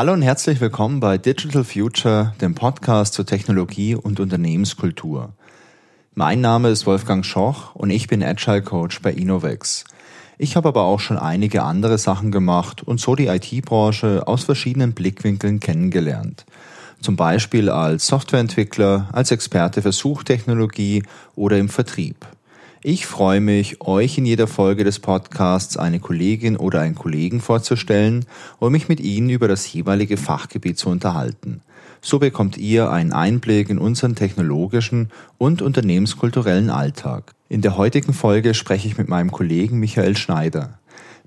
Hallo und herzlich willkommen bei Digital Future, dem Podcast zur Technologie und Unternehmenskultur. Mein Name ist Wolfgang Schoch und ich bin Agile Coach bei Innovex. Ich habe aber auch schon einige andere Sachen gemacht und so die IT-Branche aus verschiedenen Blickwinkeln kennengelernt. Zum Beispiel als Softwareentwickler, als Experte für Suchtechnologie oder im Vertrieb. Ich freue mich, euch in jeder Folge des Podcasts eine Kollegin oder einen Kollegen vorzustellen und mich mit ihnen über das jeweilige Fachgebiet zu unterhalten. So bekommt ihr einen Einblick in unseren technologischen und unternehmenskulturellen Alltag. In der heutigen Folge spreche ich mit meinem Kollegen Michael Schneider.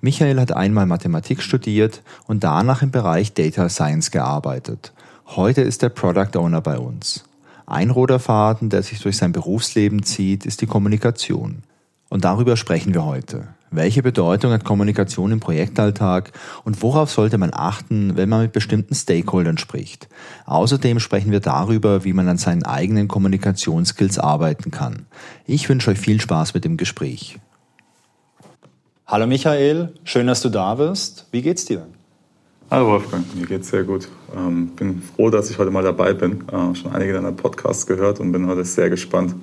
Michael hat einmal Mathematik studiert und danach im Bereich Data Science gearbeitet. Heute ist er Product Owner bei uns. Ein roter Faden, der sich durch sein Berufsleben zieht, ist die Kommunikation. Und darüber sprechen wir heute. Welche Bedeutung hat Kommunikation im Projektalltag und worauf sollte man achten, wenn man mit bestimmten Stakeholdern spricht? Außerdem sprechen wir darüber, wie man an seinen eigenen Kommunikationsskills arbeiten kann. Ich wünsche euch viel Spaß mit dem Gespräch. Hallo Michael, schön, dass du da bist. Wie geht's dir? Hallo Wolfgang, mir geht's sehr gut. Ähm, bin froh, dass ich heute mal dabei bin. Äh, schon einige deiner Podcasts gehört und bin heute sehr gespannt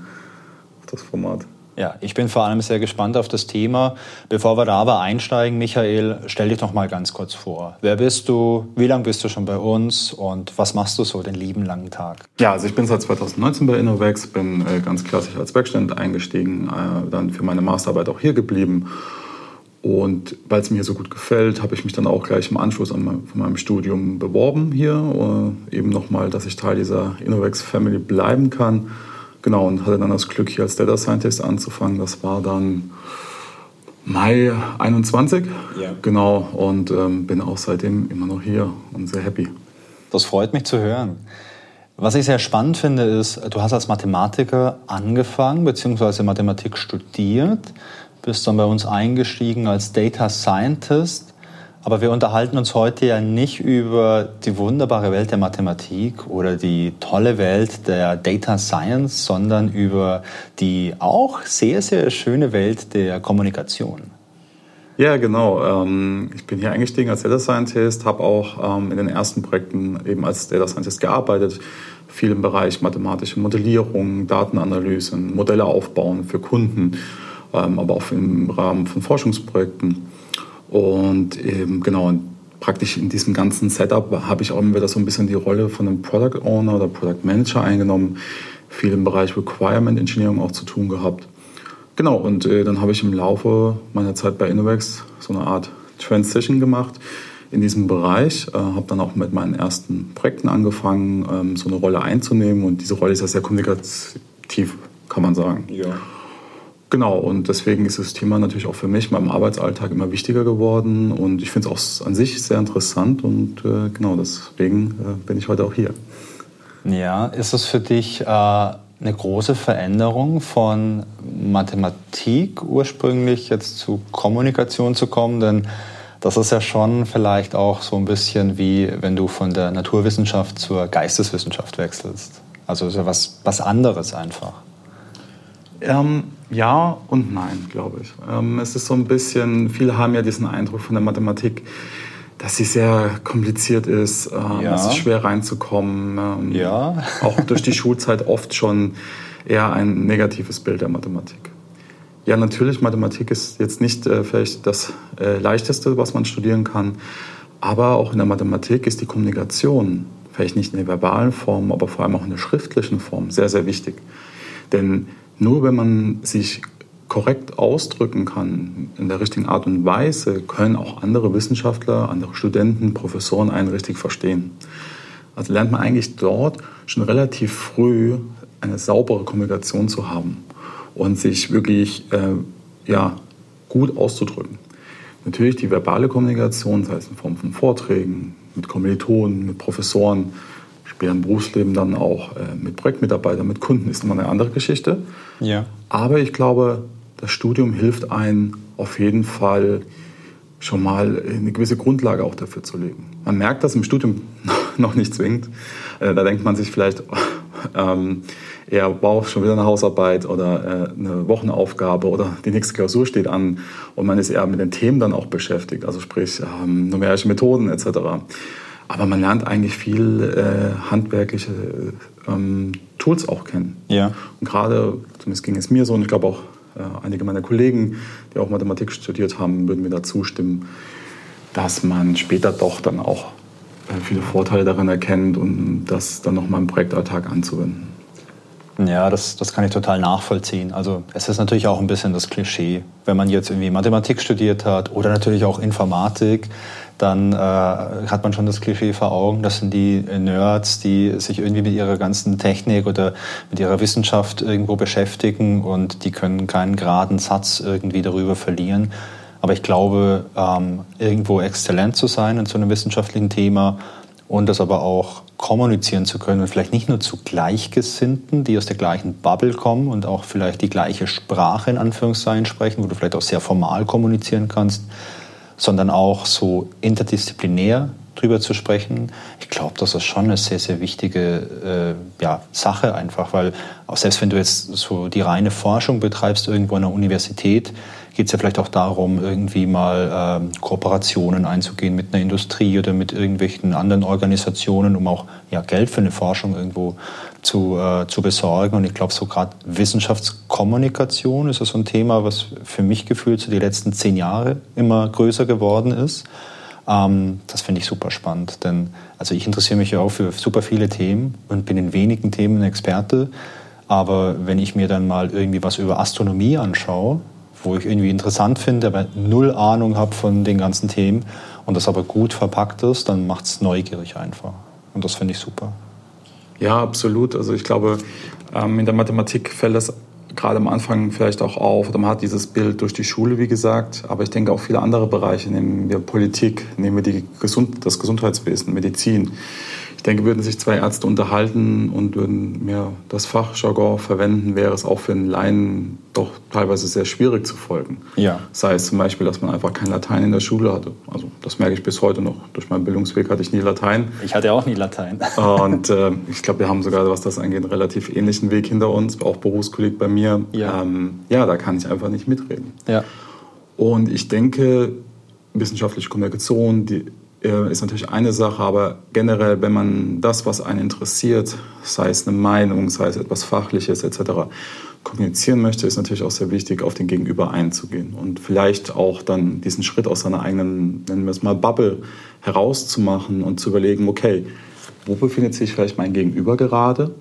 auf das Format. Ja, ich bin vor allem sehr gespannt auf das Thema. Bevor wir da aber einsteigen, Michael, stell dich noch mal ganz kurz vor. Wer bist du? Wie lange bist du schon bei uns? Und was machst du so den lieben langen Tag? Ja, also ich bin seit 2019 bei Innovex, bin äh, ganz klassisch als Werkstudent eingestiegen, äh, dann für meine Masterarbeit auch hier geblieben und weil es mir so gut gefällt, habe ich mich dann auch gleich im Anschluss an mein, von meinem Studium beworben hier. Äh, eben nochmal, dass ich Teil dieser Innovex Family bleiben kann. Genau, und hatte dann das Glück, hier als Data Scientist anzufangen. Das war dann Mai 21. Ja. Genau, und ähm, bin auch seitdem immer noch hier und sehr happy. Das freut mich zu hören. Was ich sehr spannend finde, ist, du hast als Mathematiker angefangen, beziehungsweise Mathematik studiert bist dann bei uns eingestiegen als Data Scientist. Aber wir unterhalten uns heute ja nicht über die wunderbare Welt der Mathematik oder die tolle Welt der Data Science, sondern über die auch sehr, sehr schöne Welt der Kommunikation. Ja, genau. Ähm, ich bin hier eingestiegen als Data Scientist, habe auch ähm, in den ersten Projekten eben als Data Scientist gearbeitet, viel im Bereich mathematische Modellierung, Datenanalyse, Modelle aufbauen für Kunden. Ähm, aber auch im Rahmen von Forschungsprojekten. Und eben genau, praktisch in diesem ganzen Setup habe ich auch immer wieder so ein bisschen die Rolle von einem Product Owner oder Product Manager eingenommen, viel im Bereich Requirement Engineering auch zu tun gehabt. Genau, und äh, dann habe ich im Laufe meiner Zeit bei Innovex so eine Art Transition gemacht in diesem Bereich, äh, habe dann auch mit meinen ersten Projekten angefangen, ähm, so eine Rolle einzunehmen und diese Rolle ist ja sehr kommunikativ, kann man sagen. Ja. Genau, und deswegen ist das Thema natürlich auch für mich in meinem Arbeitsalltag immer wichtiger geworden und ich finde es auch an sich sehr interessant und äh, genau deswegen äh, bin ich heute auch hier. Ja, ist es für dich äh, eine große Veränderung von Mathematik ursprünglich jetzt zu Kommunikation zu kommen? Denn das ist ja schon vielleicht auch so ein bisschen wie wenn du von der Naturwissenschaft zur Geisteswissenschaft wechselst. Also ist ja was, was anderes einfach. Ähm, ja und nein, glaube ich. Ähm, es ist so ein bisschen, viele haben ja diesen Eindruck von der Mathematik, dass sie sehr kompliziert ist, ähm, ja. es ist schwer reinzukommen. Ähm, ja. auch durch die Schulzeit oft schon eher ein negatives Bild der Mathematik. Ja, natürlich, Mathematik ist jetzt nicht äh, vielleicht das äh, Leichteste, was man studieren kann, aber auch in der Mathematik ist die Kommunikation, vielleicht nicht in der verbalen Form, aber vor allem auch in der schriftlichen Form, sehr, sehr wichtig. Denn nur wenn man sich korrekt ausdrücken kann, in der richtigen Art und Weise, können auch andere Wissenschaftler, andere Studenten, Professoren einen richtig verstehen. Also lernt man eigentlich dort schon relativ früh eine saubere Kommunikation zu haben und sich wirklich äh, ja, gut auszudrücken. Natürlich die verbale Kommunikation, sei es in Form von Vorträgen, mit Kommilitonen, mit Professoren, später im Berufsleben dann auch äh, mit Projektmitarbeitern, mit Kunden ist immer eine andere Geschichte. Ja. Aber ich glaube, das Studium hilft einem auf jeden Fall schon mal eine gewisse Grundlage auch dafür zu legen. Man merkt das im Studium noch nicht zwingend. Äh, da denkt man sich vielleicht ähm, eher, wow, schon wieder eine Hausarbeit oder äh, eine Wochenaufgabe oder die nächste Klausur steht an und man ist eher mit den Themen dann auch beschäftigt, also sprich ähm, numerische Methoden etc. Aber man lernt eigentlich viel äh, handwerkliche ähm, Tools auch kennen. Ja. Und gerade, zumindest ging es mir so, und ich glaube auch äh, einige meiner Kollegen, die auch Mathematik studiert haben, würden mir da zustimmen, dass man später doch dann auch äh, viele Vorteile darin erkennt und das dann nochmal im Projektalltag anzuwenden. Ja, das, das kann ich total nachvollziehen. Also es ist natürlich auch ein bisschen das Klischee. Wenn man jetzt irgendwie Mathematik studiert hat oder natürlich auch Informatik, dann äh, hat man schon das Klischee vor Augen. Das sind die Nerds, die sich irgendwie mit ihrer ganzen Technik oder mit ihrer Wissenschaft irgendwo beschäftigen und die können keinen geraden Satz irgendwie darüber verlieren. Aber ich glaube, ähm, irgendwo exzellent zu sein in so einem wissenschaftlichen Thema und das aber auch kommunizieren zu können und vielleicht nicht nur zu Gleichgesinnten, die aus der gleichen Bubble kommen und auch vielleicht die gleiche Sprache in Anführungszeichen sprechen, wo du vielleicht auch sehr formal kommunizieren kannst, sondern auch so interdisziplinär drüber zu sprechen. Ich glaube, das ist schon eine sehr, sehr wichtige äh, ja, Sache einfach, weil auch selbst wenn du jetzt so die reine Forschung betreibst irgendwo an der Universität, geht es ja vielleicht auch darum, irgendwie mal ähm, Kooperationen einzugehen mit einer Industrie oder mit irgendwelchen anderen Organisationen, um auch ja, Geld für eine Forschung irgendwo zu, äh, zu besorgen. Und ich glaube, so gerade Wissenschaftskommunikation ist so ein Thema, was für mich gefühlt so die letzten zehn Jahre immer größer geworden ist. Ähm, das finde ich super spannend, denn also ich interessiere mich ja auch für super viele Themen und bin in wenigen Themen ein Experte. Aber wenn ich mir dann mal irgendwie was über Astronomie anschaue, wo ich irgendwie interessant finde, aber null Ahnung habe von den ganzen Themen und das aber gut verpackt ist, dann macht es neugierig einfach. Und das finde ich super. Ja, absolut. Also ich glaube, ähm, in der Mathematik fällt das gerade am Anfang vielleicht auch auf. Oder man hat dieses Bild durch die Schule, wie gesagt. Aber ich denke auch viele andere Bereiche, nehmen wir Politik, nehmen wir Gesund das Gesundheitswesen, Medizin. Ich denke, würden sich zwei Ärzte unterhalten und würden mehr das Fachjargon verwenden, wäre es auch für einen Laien doch teilweise sehr schwierig zu folgen. Ja. Sei es zum Beispiel, dass man einfach kein Latein in der Schule hatte. Also das merke ich bis heute noch. Durch meinen Bildungsweg hatte ich nie Latein. Ich hatte auch nie Latein. Und äh, ich glaube, wir haben sogar, was das angeht, einen relativ ähnlichen Weg hinter uns. Auch Berufskolleg bei mir. Ja. Ähm, ja, da kann ich einfach nicht mitreden. Ja. Und ich denke, wissenschaftliche Kommunikation, die ist natürlich eine Sache, aber generell, wenn man das, was einen interessiert, sei es eine Meinung, sei es etwas Fachliches etc., kommunizieren möchte, ist natürlich auch sehr wichtig, auf den Gegenüber einzugehen und vielleicht auch dann diesen Schritt aus seiner eigenen, nennen wir es mal, Bubble herauszumachen und zu überlegen, okay, wo befindet sich vielleicht mein Gegenüber gerade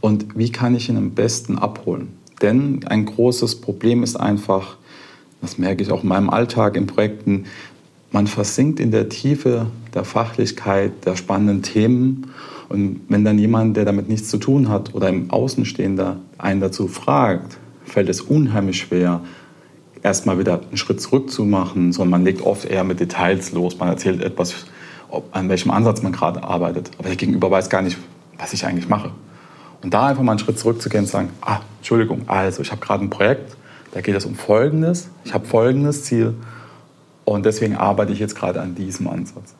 und wie kann ich ihn am besten abholen? Denn ein großes Problem ist einfach, das merke ich auch in meinem Alltag in Projekten, man versinkt in der Tiefe der Fachlichkeit, der spannenden Themen. Und wenn dann jemand, der damit nichts zu tun hat oder im Außenstehender einen dazu fragt, fällt es unheimlich schwer, erstmal wieder einen Schritt zurück zu machen, sondern man legt oft eher mit Details los. Man erzählt etwas, an welchem Ansatz man gerade arbeitet. Aber der Gegenüber weiß gar nicht, was ich eigentlich mache. Und da einfach mal einen Schritt zurückzugehen und zu sagen, ah, Entschuldigung, also ich habe gerade ein Projekt, da geht es um Folgendes, ich habe folgendes Ziel und deswegen arbeite ich jetzt gerade an diesem Ansatz.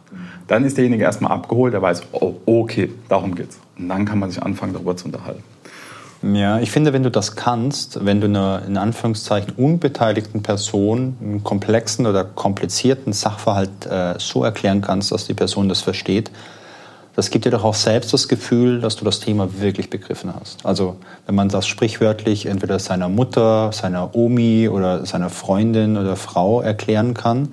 Dann ist derjenige erstmal abgeholt, der weiß, oh, okay, darum geht's. Und dann kann man sich anfangen, darüber zu unterhalten. Ja, ich finde, wenn du das kannst, wenn du einer in Anführungszeichen unbeteiligten Person einen komplexen oder komplizierten Sachverhalt äh, so erklären kannst, dass die Person das versteht, das gibt dir doch auch selbst das Gefühl, dass du das Thema wirklich begriffen hast. Also wenn man das sprichwörtlich entweder seiner Mutter, seiner Omi oder seiner Freundin oder Frau erklären kann,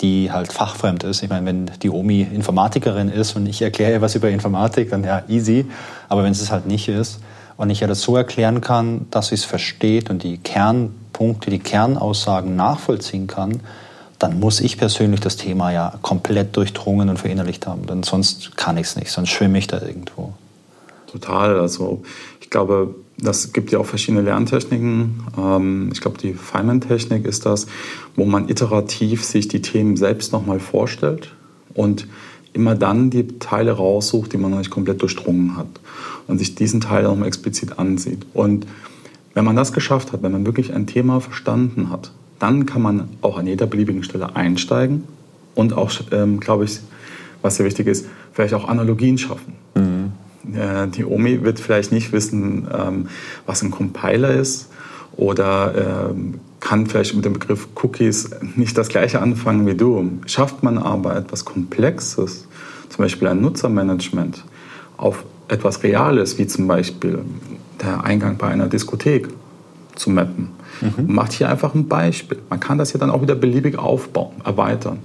die halt fachfremd ist. Ich meine, wenn die Omi Informatikerin ist und ich erkläre ihr was über Informatik, dann ja, easy. Aber wenn es halt nicht ist, und ich ja das so erklären kann, dass sie es versteht und die Kernpunkte, die Kernaussagen nachvollziehen kann, dann muss ich persönlich das Thema ja komplett durchdrungen und verinnerlicht haben. Denn sonst kann ich es nicht, sonst schwimme ich da irgendwo. Total. Also ich glaube, das gibt ja auch verschiedene Lerntechniken. Ähm, ich glaube, die Feynman-Technik ist das, wo man iterativ sich die Themen selbst nochmal vorstellt und immer dann die Teile raussucht, die man noch nicht komplett durchdrungen hat und sich diesen Teil nochmal explizit ansieht. Und wenn man das geschafft hat, wenn man wirklich ein Thema verstanden hat, dann kann man auch an jeder beliebigen Stelle einsteigen und auch, ähm, glaube ich, was sehr wichtig ist, vielleicht auch Analogien schaffen. Mhm. Äh, die OMI wird vielleicht nicht wissen, ähm, was ein Compiler ist oder ähm, kann vielleicht mit dem Begriff Cookies nicht das gleiche anfangen wie du. Schafft man aber etwas Komplexes, zum Beispiel ein Nutzermanagement auf etwas Reales, wie zum Beispiel der Eingang bei einer Diskothek, zu mappen. Mhm. Macht hier einfach ein Beispiel. Man kann das ja dann auch wieder beliebig aufbauen, erweitern.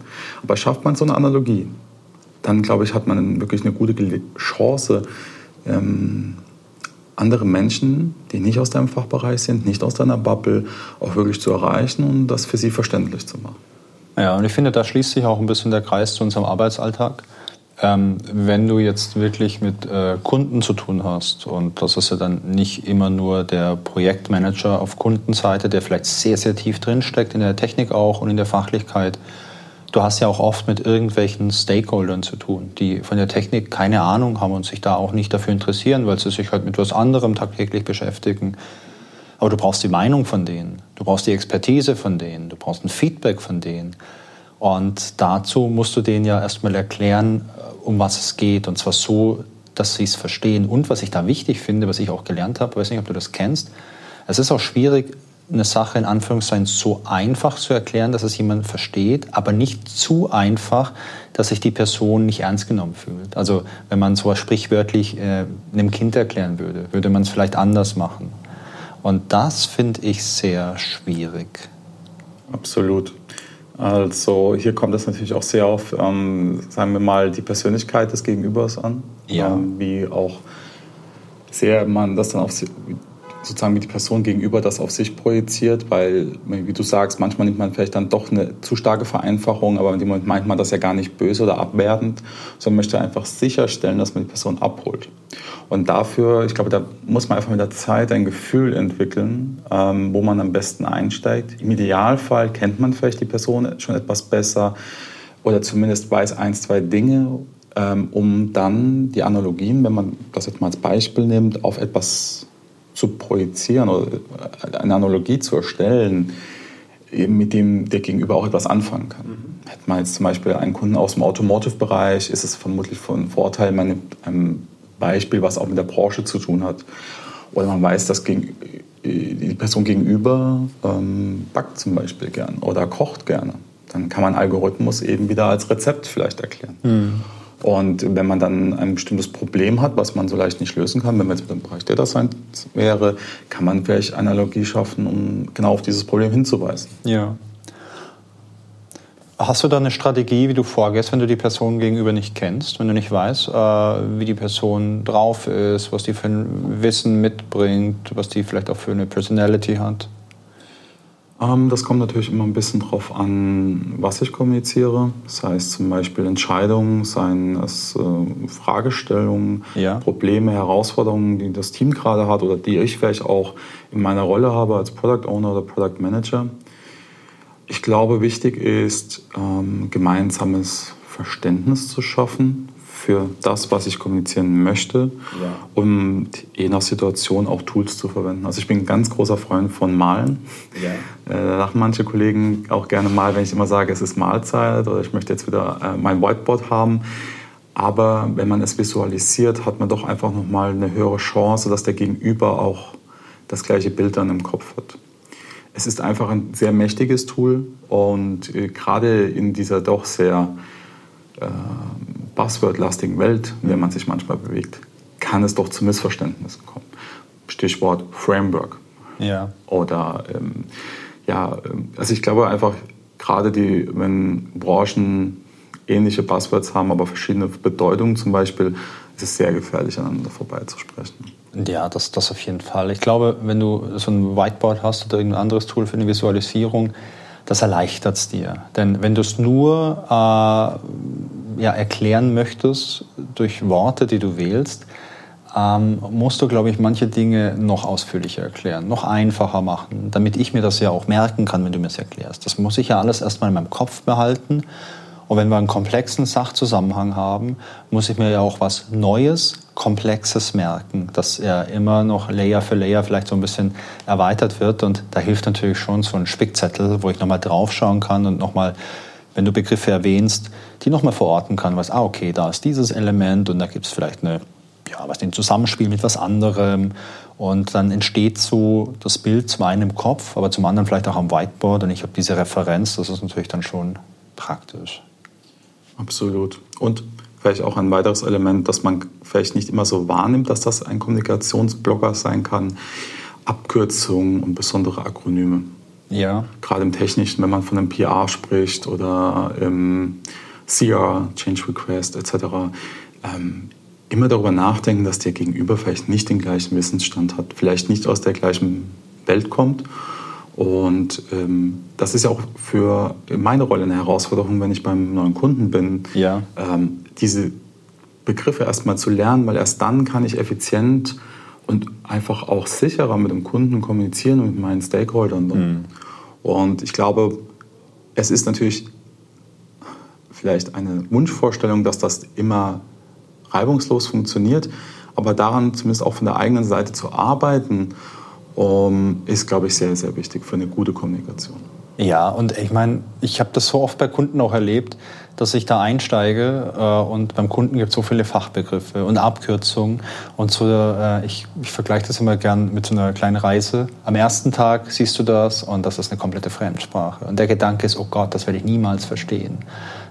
Aber schafft man so eine Analogie, dann glaube ich, hat man wirklich eine gute Chance, ähm, andere Menschen, die nicht aus deinem Fachbereich sind, nicht aus deiner Bubble, auch wirklich zu erreichen und das für sie verständlich zu machen. Ja, und ich finde, da schließt sich auch ein bisschen der Kreis zu unserem Arbeitsalltag. Ähm, wenn du jetzt wirklich mit äh, Kunden zu tun hast, und das ist ja dann nicht immer nur der Projektmanager auf Kundenseite, der vielleicht sehr, sehr tief drinsteckt in der Technik auch und in der Fachlichkeit, du hast ja auch oft mit irgendwelchen Stakeholdern zu tun, die von der Technik keine Ahnung haben und sich da auch nicht dafür interessieren, weil sie sich halt mit was anderem tagtäglich beschäftigen. Aber du brauchst die Meinung von denen, du brauchst die Expertise von denen, du brauchst ein Feedback von denen. Und dazu musst du denen ja erstmal erklären, um was es geht. Und zwar so, dass sie es verstehen. Und was ich da wichtig finde, was ich auch gelernt habe, weiß nicht, ob du das kennst, es ist auch schwierig, eine Sache in Anführungszeichen so einfach zu erklären, dass es jemand versteht, aber nicht zu einfach, dass sich die Person nicht ernst genommen fühlt. Also wenn man sowas sprichwörtlich äh, einem Kind erklären würde, würde man es vielleicht anders machen. Und das finde ich sehr schwierig. Absolut. Also hier kommt es natürlich auch sehr auf, ähm, sagen wir mal, die Persönlichkeit des Gegenübers an. Ja. Ähm, wie auch sehr man das dann auf sozusagen wie die Person gegenüber das auf sich projiziert, weil, wie du sagst, manchmal nimmt man vielleicht dann doch eine zu starke Vereinfachung, aber in dem Moment meint man das ja gar nicht böse oder abwertend, sondern möchte einfach sicherstellen, dass man die Person abholt. Und dafür, ich glaube, da muss man einfach mit der Zeit ein Gefühl entwickeln, ähm, wo man am besten einsteigt. Im Idealfall kennt man vielleicht die Person schon etwas besser oder zumindest weiß ein, zwei Dinge, ähm, um dann die Analogien, wenn man das jetzt mal als Beispiel nimmt, auf etwas zu projizieren oder eine Analogie zu erstellen, mit dem der Gegenüber auch etwas anfangen kann. Mhm. Hätte man jetzt zum Beispiel einen Kunden aus dem Automotive-Bereich, ist es vermutlich von Vorteil, man nimmt ein Beispiel, was auch mit der Branche zu tun hat. Oder man weiß, dass die Person gegenüber ähm, backt zum Beispiel gern oder kocht gerne. Dann kann man Algorithmus eben wieder als Rezept vielleicht erklären. Mhm. Und wenn man dann ein bestimmtes Problem hat, was man so leicht nicht lösen kann, wenn man jetzt mit dem Bereich Data Science wäre, kann man vielleicht Analogie schaffen, um genau auf dieses Problem hinzuweisen. Ja. Hast du da eine Strategie, wie du vorgehst, wenn du die Person gegenüber nicht kennst, wenn du nicht weißt, äh, wie die Person drauf ist, was die für ein Wissen mitbringt, was die vielleicht auch für eine Personality hat? Ähm, das kommt natürlich immer ein bisschen drauf an, was ich kommuniziere. Das heißt zum Beispiel Entscheidungen, seien es äh, Fragestellungen, ja. Probleme, Herausforderungen, die das Team gerade hat oder die ich vielleicht auch in meiner Rolle habe als Product Owner oder Product Manager. Ich glaube, wichtig ist, ähm, gemeinsames Verständnis zu schaffen für das, was ich kommunizieren möchte, ja. um je nach Situation auch Tools zu verwenden. Also ich bin ein ganz großer Freund von Malen. Ja. Äh, da lachen manche Kollegen auch gerne mal, wenn ich immer sage, es ist Mahlzeit oder ich möchte jetzt wieder äh, mein Whiteboard haben. Aber wenn man es visualisiert, hat man doch einfach nochmal eine höhere Chance, dass der Gegenüber auch das gleiche Bild dann im Kopf hat. Es ist einfach ein sehr mächtiges Tool und äh, gerade in dieser doch sehr äh, buzzword-lastigen Welt, in der man sich manchmal bewegt, kann es doch zu Missverständnissen kommen. Stichwort Framework. Ja. Oder ähm, ja, ähm, also ich glaube einfach, gerade die, wenn Branchen ähnliche Buzzwords haben, aber verschiedene Bedeutungen zum Beispiel, ist es sehr gefährlich, aneinander vorbeizusprechen. Ja, das, das auf jeden Fall. Ich glaube, wenn du so ein Whiteboard hast oder irgendein anderes Tool für eine Visualisierung, das erleichtert es dir. Denn wenn du es nur äh, ja, erklären möchtest durch Worte, die du wählst, ähm, musst du, glaube ich, manche Dinge noch ausführlicher erklären, noch einfacher machen, damit ich mir das ja auch merken kann, wenn du mir es erklärst. Das muss ich ja alles erstmal in meinem Kopf behalten. Und wenn wir einen komplexen Sachzusammenhang haben, muss ich mir ja auch was Neues, Komplexes merken, dass er immer noch Layer für Layer vielleicht so ein bisschen erweitert wird. Und da hilft natürlich schon so ein Spickzettel, wo ich nochmal draufschauen kann und nochmal, wenn du Begriffe erwähnst, die nochmal verorten kann, was, ah, okay, da ist dieses Element und da gibt es vielleicht eine, ja, was den Zusammenspiel mit was anderem. Und dann entsteht so das Bild zum einen im Kopf, aber zum anderen vielleicht auch am Whiteboard. Und ich habe diese Referenz, das ist natürlich dann schon praktisch. Absolut. Und vielleicht auch ein weiteres Element, das man vielleicht nicht immer so wahrnimmt, dass das ein Kommunikationsblocker sein kann. Abkürzungen und besondere Akronyme. Ja. Gerade im Technischen, wenn man von einem PR spricht oder im CR, Change Request etc., ähm, immer darüber nachdenken, dass der Gegenüber vielleicht nicht den gleichen Wissensstand hat, vielleicht nicht aus der gleichen Welt kommt. Und ähm, das ist ja auch für meine Rolle eine Herausforderung, wenn ich beim neuen Kunden bin, ja. ähm, diese Begriffe erstmal zu lernen, weil erst dann kann ich effizient und einfach auch sicherer mit dem Kunden kommunizieren und mit meinen Stakeholdern. Mhm. Und ich glaube, es ist natürlich vielleicht eine Wunschvorstellung, dass das immer reibungslos funktioniert, aber daran zumindest auch von der eigenen Seite zu arbeiten, um, ist, glaube ich, sehr, sehr wichtig für eine gute Kommunikation. Ja, und ich meine, ich habe das so oft bei Kunden auch erlebt, dass ich da einsteige äh, und beim Kunden gibt es so viele Fachbegriffe und Abkürzungen. Und so, äh, ich, ich vergleiche das immer gern mit so einer kleinen Reise. Am ersten Tag siehst du das und das ist eine komplette Fremdsprache. Und der Gedanke ist, oh Gott, das werde ich niemals verstehen.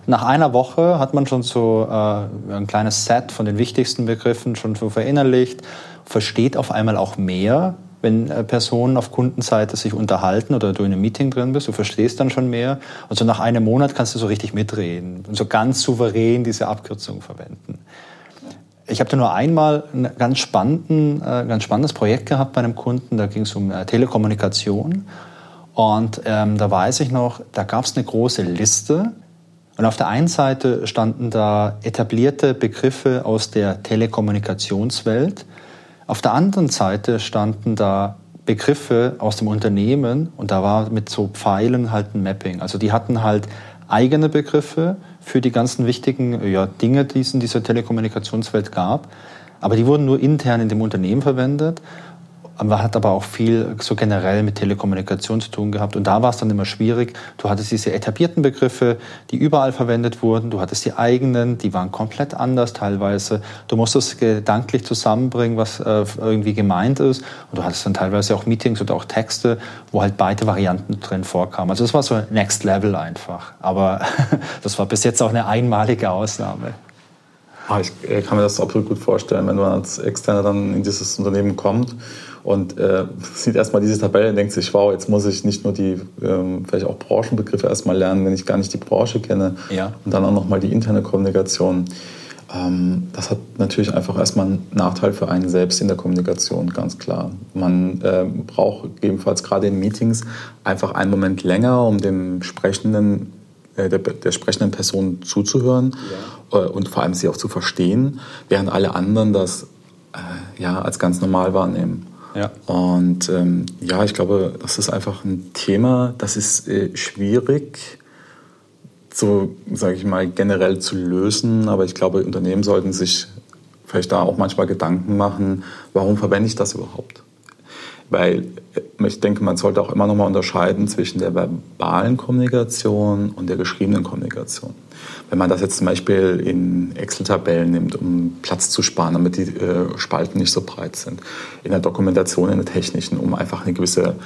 Nach einer Woche hat man schon so äh, ein kleines Set von den wichtigsten Begriffen schon so verinnerlicht, versteht auf einmal auch mehr wenn äh, Personen auf Kundenseite sich unterhalten oder du in einem Meeting drin bist, du verstehst dann schon mehr. Und so nach einem Monat kannst du so richtig mitreden und so ganz souverän diese Abkürzung verwenden. Ich habe da nur einmal ein ganz, spannenden, äh, ganz spannendes Projekt gehabt bei einem Kunden, da ging es um äh, Telekommunikation. Und ähm, da weiß ich noch, da gab es eine große Liste. Und auf der einen Seite standen da etablierte Begriffe aus der Telekommunikationswelt auf der anderen Seite standen da Begriffe aus dem Unternehmen und da war mit so Pfeilen halt ein Mapping. Also die hatten halt eigene Begriffe für die ganzen wichtigen ja, Dinge, die es in dieser Telekommunikationswelt gab. Aber die wurden nur intern in dem Unternehmen verwendet man hat aber auch viel so generell mit Telekommunikation zu tun gehabt. Und da war es dann immer schwierig. Du hattest diese etablierten Begriffe, die überall verwendet wurden. Du hattest die eigenen, die waren komplett anders teilweise. Du musstest gedanklich zusammenbringen, was äh, irgendwie gemeint ist. Und du hattest dann teilweise auch Meetings oder auch Texte, wo halt beide Varianten drin vorkamen. Also das war so Next Level einfach. Aber das war bis jetzt auch eine einmalige Ausnahme. Ah, ich kann mir das absolut gut vorstellen, wenn man als Externer dann in dieses Unternehmen kommt und äh, sieht erstmal diese Tabelle und denkt sich, wow, jetzt muss ich nicht nur die ähm, vielleicht auch Branchenbegriffe erstmal lernen, wenn ich gar nicht die Branche kenne ja. und dann auch nochmal die interne Kommunikation. Ähm, das hat natürlich einfach erstmal einen Nachteil für einen selbst in der Kommunikation, ganz klar. Man äh, braucht gegebenenfalls gerade in Meetings einfach einen Moment länger, um dem Sprechenden äh, der, der, sprechenden Person zuzuhören ja. äh, und vor allem sie auch zu verstehen, während alle anderen das äh, ja, als ganz normal wahrnehmen. Ja. Und ähm, ja, ich glaube, das ist einfach ein Thema, das ist äh, schwierig, so sage ich mal, generell zu lösen. Aber ich glaube, Unternehmen sollten sich vielleicht da auch manchmal Gedanken machen, warum verwende ich das überhaupt? Weil äh, ich denke, man sollte auch immer noch mal unterscheiden zwischen der verbalen Kommunikation und der geschriebenen Kommunikation. Wenn man das jetzt zum Beispiel in Excel-Tabellen nimmt, um Platz zu sparen, damit die äh, Spalten nicht so breit sind, in der Dokumentation, in der technischen, um einfach eine gewisse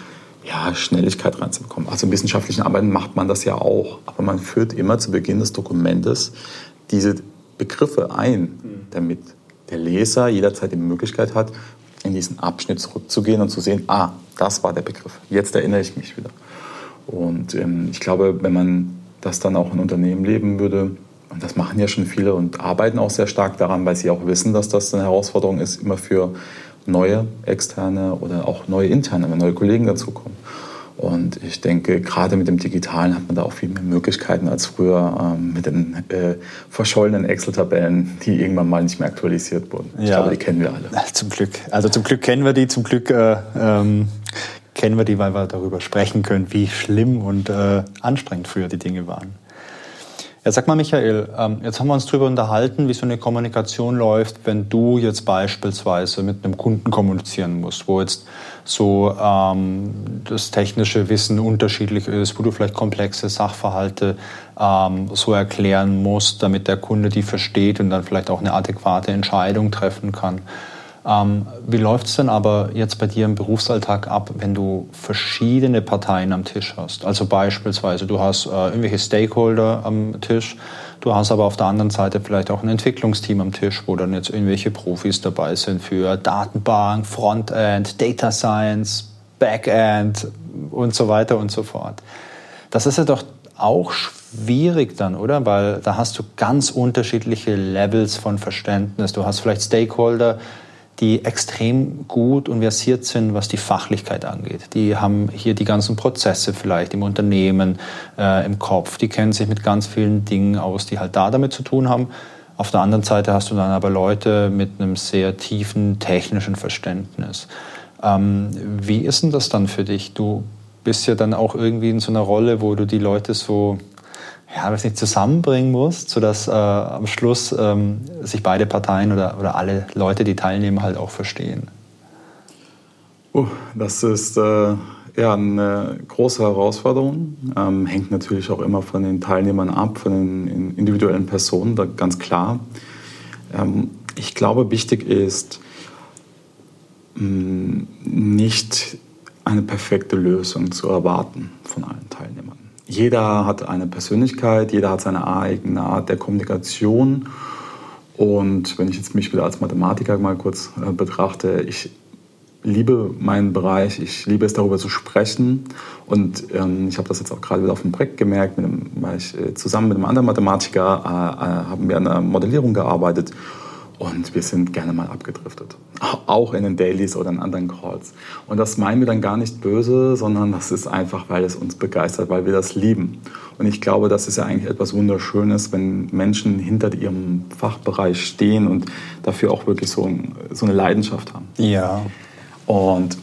ja, Schnelligkeit reinzubekommen. Also in wissenschaftlichen Arbeiten macht man das ja auch, aber man führt immer zu Beginn des Dokumentes diese Begriffe ein, damit der Leser jederzeit die Möglichkeit hat, in diesen Abschnitt zurückzugehen und zu sehen, ah, das war der Begriff, jetzt erinnere ich mich wieder. Und ähm, ich glaube, wenn man das dann auch in Unternehmen leben würde. Und das machen ja schon viele und arbeiten auch sehr stark daran, weil sie auch wissen, dass das eine Herausforderung ist, immer für neue externe oder auch neue interne, wenn neue Kollegen dazukommen. Und ich denke, gerade mit dem Digitalen hat man da auch viel mehr Möglichkeiten als früher ähm, mit den äh, verschollenen Excel-Tabellen, die irgendwann mal nicht mehr aktualisiert wurden. Ich ja. glaube, die kennen wir alle. Zum Glück. Also zum Glück kennen wir die, zum Glück äh, ähm, kennen wir die, weil wir darüber sprechen können, wie schlimm und äh, anstrengend früher die Dinge waren. Ja, sag mal, Michael, ähm, jetzt haben wir uns darüber unterhalten, wie so eine Kommunikation läuft, wenn du jetzt beispielsweise mit einem Kunden kommunizieren musst, wo jetzt so ähm, das technische Wissen unterschiedlich ist, wo du vielleicht komplexe Sachverhalte ähm, so erklären musst, damit der Kunde die versteht und dann vielleicht auch eine adäquate Entscheidung treffen kann. Ähm, wie läuft es denn aber jetzt bei dir im Berufsalltag ab, wenn du verschiedene Parteien am Tisch hast? Also beispielsweise, du hast äh, irgendwelche Stakeholder am Tisch, Du hast aber auf der anderen Seite vielleicht auch ein Entwicklungsteam am Tisch, wo dann jetzt irgendwelche Profis dabei sind für Datenbank, Frontend, Data Science, Backend und so weiter und so fort. Das ist ja doch auch schwierig dann, oder? Weil da hast du ganz unterschiedliche Levels von Verständnis. Du hast vielleicht Stakeholder, die extrem gut und versiert sind, was die Fachlichkeit angeht. Die haben hier die ganzen Prozesse vielleicht im Unternehmen äh, im Kopf. Die kennen sich mit ganz vielen Dingen aus, die halt da damit zu tun haben. Auf der anderen Seite hast du dann aber Leute mit einem sehr tiefen technischen Verständnis. Ähm, wie ist denn das dann für dich? Du bist ja dann auch irgendwie in so einer Rolle, wo du die Leute so ja, weiß nicht, zusammenbringen musst, sodass äh, am Schluss ähm, sich beide Parteien oder, oder alle Leute, die teilnehmen, halt auch verstehen? Uh, das ist äh, ja eine große Herausforderung. Ähm, hängt natürlich auch immer von den Teilnehmern ab, von den individuellen Personen, da ganz klar. Ähm, ich glaube, wichtig ist, mh, mm, nicht eine perfekte Lösung zu erwarten von allen Teilnehmern jeder hat eine Persönlichkeit, jeder hat seine eigene Art der Kommunikation. Und wenn ich jetzt mich wieder als Mathematiker mal kurz äh, betrachte, ich liebe meinen Bereich, ich liebe es darüber zu sprechen. Und ähm, ich habe das jetzt auch gerade wieder auf dem Projekt gemerkt, mit einem, weil ich äh, zusammen mit einem anderen Mathematiker äh, äh haben wir an der Modellierung gearbeitet. Und wir sind gerne mal abgedriftet. Auch in den Dailies oder in anderen Calls. Und das meinen wir dann gar nicht böse, sondern das ist einfach, weil es uns begeistert, weil wir das lieben. Und ich glaube, das ist ja eigentlich etwas Wunderschönes, wenn Menschen hinter ihrem Fachbereich stehen und dafür auch wirklich so, so eine Leidenschaft haben. Ja. Und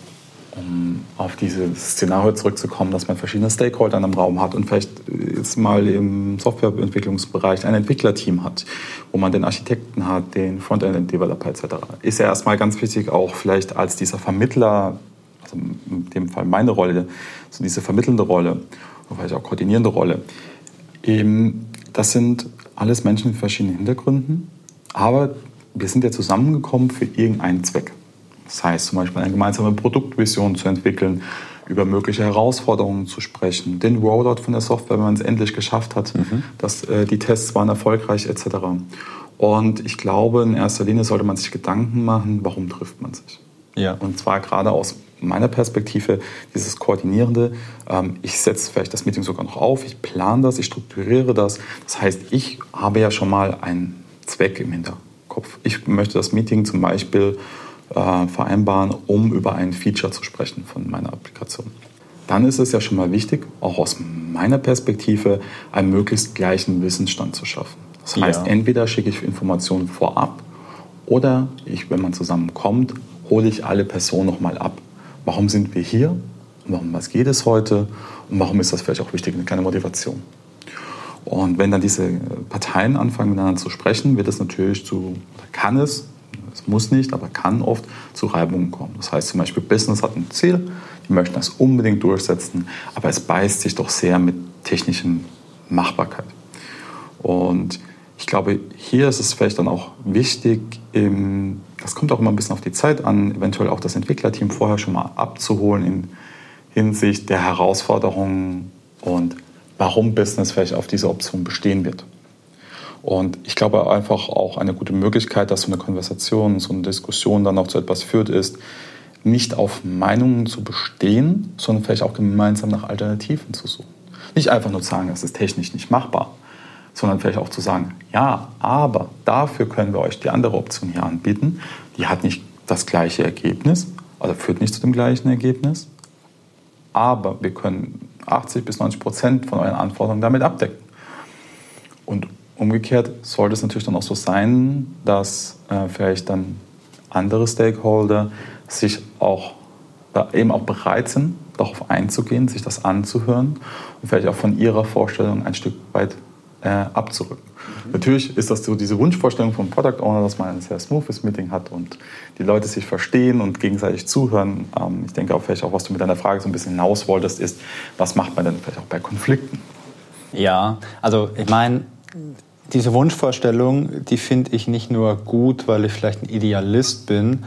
um auf dieses Szenario zurückzukommen, dass man verschiedene Stakeholder in einem Raum hat und vielleicht jetzt mal im Softwareentwicklungsbereich ein Entwicklerteam hat, wo man den Architekten hat, den Frontend-Developer etc. Ist ja erstmal ganz wichtig, auch vielleicht als dieser Vermittler, also in dem Fall meine Rolle, so diese vermittelnde Rolle und vielleicht auch koordinierende Rolle. Eben, das sind alles Menschen mit verschiedenen Hintergründen, aber wir sind ja zusammengekommen für irgendeinen Zweck. Das heißt zum Beispiel eine gemeinsame Produktvision zu entwickeln, über mögliche Herausforderungen zu sprechen, den Rollout von der Software, wenn man es endlich geschafft hat, mhm. dass äh, die Tests waren erfolgreich etc. Und ich glaube, in erster Linie sollte man sich Gedanken machen, warum trifft man sich. Ja. Und zwar gerade aus meiner Perspektive, dieses Koordinierende. Ähm, ich setze vielleicht das Meeting sogar noch auf, ich plane das, ich strukturiere das. Das heißt, ich habe ja schon mal einen Zweck im Hinterkopf. Ich möchte das Meeting zum Beispiel äh, vereinbaren, um über ein Feature zu sprechen von meiner Applikation. Dann ist es ja schon mal wichtig, auch aus meiner Perspektive, einen möglichst gleichen Wissensstand zu schaffen. Das heißt, ja. entweder schicke ich Informationen vorab oder ich, wenn man zusammenkommt, hole ich alle Personen nochmal ab. Warum sind wir hier? Warum was geht es heute? Und warum ist das vielleicht auch wichtig, eine kleine Motivation? Und wenn dann diese Parteien anfangen miteinander zu sprechen, wird es natürlich zu, kann es es muss nicht, aber kann oft zu Reibungen kommen. Das heißt zum Beispiel, Business hat ein Ziel, die möchten das unbedingt durchsetzen, aber es beißt sich doch sehr mit technischen Machbarkeit. Und ich glaube, hier ist es vielleicht dann auch wichtig, das kommt auch immer ein bisschen auf die Zeit an, eventuell auch das Entwicklerteam vorher schon mal abzuholen in Hinsicht der Herausforderungen und warum Business vielleicht auf diese Option bestehen wird. Und ich glaube einfach auch eine gute Möglichkeit, dass so eine Konversation, so eine Diskussion dann auch zu etwas führt, ist, nicht auf Meinungen zu bestehen, sondern vielleicht auch gemeinsam nach Alternativen zu suchen. Nicht einfach nur zu sagen, das ist technisch nicht machbar, sondern vielleicht auch zu sagen, ja, aber dafür können wir euch die andere Option hier anbieten. Die hat nicht das gleiche Ergebnis oder führt nicht zu dem gleichen Ergebnis, aber wir können 80 bis 90 Prozent von euren Anforderungen damit abdecken. Umgekehrt sollte es natürlich dann auch so sein, dass äh, vielleicht dann andere Stakeholder sich auch äh, eben auch bereit sind, darauf einzugehen, sich das anzuhören und vielleicht auch von ihrer Vorstellung ein Stück weit äh, abzurücken. Mhm. Natürlich ist das so diese Wunschvorstellung vom Product Owner, dass man ein sehr smoothes Meeting hat und die Leute sich verstehen und gegenseitig zuhören. Ähm, ich denke auch vielleicht auch, was du mit deiner Frage so ein bisschen hinaus wolltest, ist, was macht man denn vielleicht auch bei Konflikten? Ja, also ich meine, diese Wunschvorstellung, die finde ich nicht nur gut, weil ich vielleicht ein Idealist bin,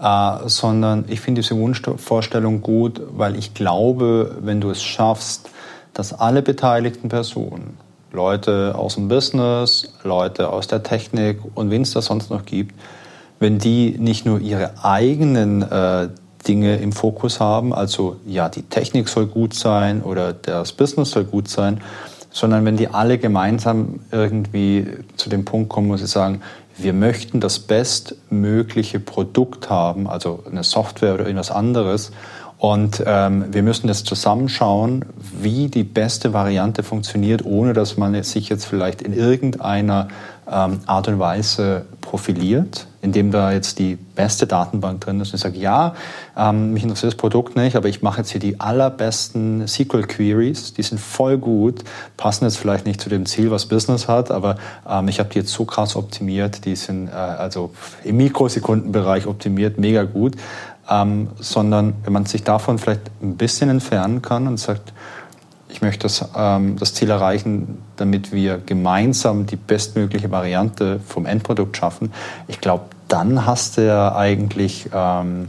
äh, sondern ich finde diese Wunschvorstellung gut, weil ich glaube, wenn du es schaffst, dass alle beteiligten Personen Leute aus dem Business, Leute aus der Technik und wen es da sonst noch gibt, wenn die nicht nur ihre eigenen äh, Dinge im Fokus haben, also ja, die Technik soll gut sein oder das Business soll gut sein, sondern wenn die alle gemeinsam irgendwie zu dem Punkt kommen, wo sie sagen, wir möchten das bestmögliche Produkt haben, also eine Software oder irgendwas anderes, und ähm, wir müssen jetzt zusammenschauen, wie die beste Variante funktioniert, ohne dass man sich jetzt vielleicht in irgendeiner ähm, Art und Weise profiliert, indem da jetzt die beste Datenbank drin ist. Und ich sage, ja, ähm, mich interessiert das Produkt nicht, aber ich mache jetzt hier die allerbesten SQL-Queries, die sind voll gut, passen jetzt vielleicht nicht zu dem Ziel, was Business hat, aber ähm, ich habe die jetzt so krass optimiert, die sind äh, also im Mikrosekundenbereich optimiert, mega gut. Ähm, sondern wenn man sich davon vielleicht ein bisschen entfernen kann und sagt, ich möchte das, ähm, das Ziel erreichen, damit wir gemeinsam die bestmögliche Variante vom Endprodukt schaffen, ich glaube, dann hast du ja eigentlich ähm,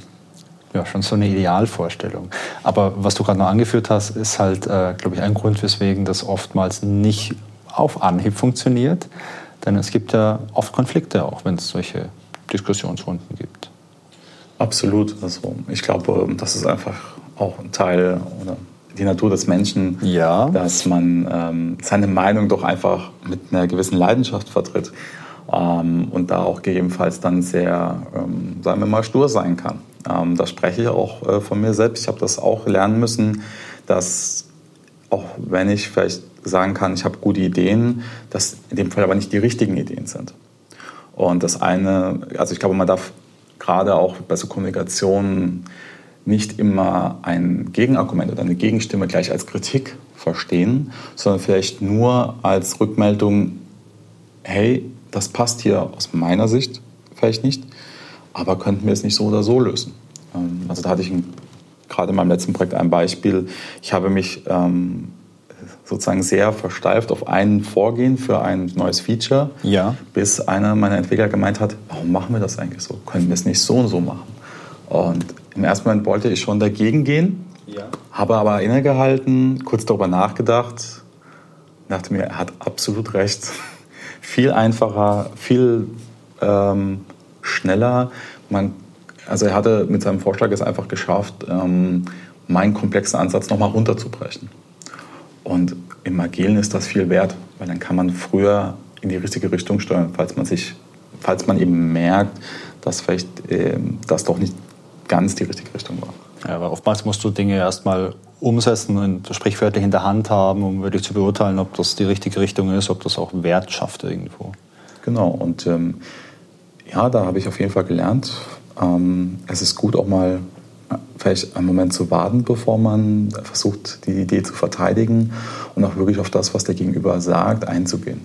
ja, schon so eine Idealvorstellung. Aber was du gerade noch angeführt hast, ist halt, äh, glaube ich, ein Grund, weswegen das oftmals nicht auf Anhieb funktioniert. Denn es gibt ja oft Konflikte auch, wenn es solche Diskussionsrunden gibt. Absolut. Also ich glaube, das ist einfach auch ein Teil oder die Natur des Menschen, ja. dass man ähm, seine Meinung doch einfach mit einer gewissen Leidenschaft vertritt ähm, und da auch gegebenenfalls dann sehr, ähm, sagen wir mal, stur sein kann. Ähm, da spreche ich auch äh, von mir selbst. Ich habe das auch lernen müssen, dass auch wenn ich vielleicht sagen kann, ich habe gute Ideen, dass in dem Fall aber nicht die richtigen Ideen sind. Und das eine, also ich glaube, man darf gerade auch bei so Kommunikation nicht immer ein Gegenargument oder eine Gegenstimme gleich als Kritik verstehen, sondern vielleicht nur als Rückmeldung, hey, das passt hier aus meiner Sicht vielleicht nicht, aber könnten wir es nicht so oder so lösen. Ähm, also da hatte ich gerade in meinem letzten Projekt ein Beispiel. Ich habe mich ähm, sozusagen sehr versteift auf ein Vorgehen für ein neues Feature, ja. bis einer meiner Entwickler gemeint hat, warum machen wir das eigentlich so? Können wir es nicht so und so machen? Und im ersten Moment wollte ich schon dagegen gehen, ja. habe aber innegehalten, kurz darüber nachgedacht, dachte mir, er hat absolut recht. viel einfacher, viel ähm, schneller. Man, also er hatte mit seinem Vorschlag es einfach geschafft, ähm, meinen komplexen Ansatz nochmal runterzubrechen. Und im Agilen ist das viel wert, weil dann kann man früher in die richtige Richtung steuern, falls man sich, falls man eben merkt, dass vielleicht äh, das doch nicht ganz die richtige Richtung war. Ja, aber oftmals musst du Dinge erstmal umsetzen und sprichwörtlich in der Hand haben, um wirklich zu beurteilen, ob das die richtige Richtung ist, ob das auch Wert schafft irgendwo. Genau, und ähm, ja, da habe ich auf jeden Fall gelernt, ähm, es ist gut auch mal vielleicht einen Moment zu warten, bevor man versucht, die Idee zu verteidigen und auch wirklich auf das, was der Gegenüber sagt, einzugehen.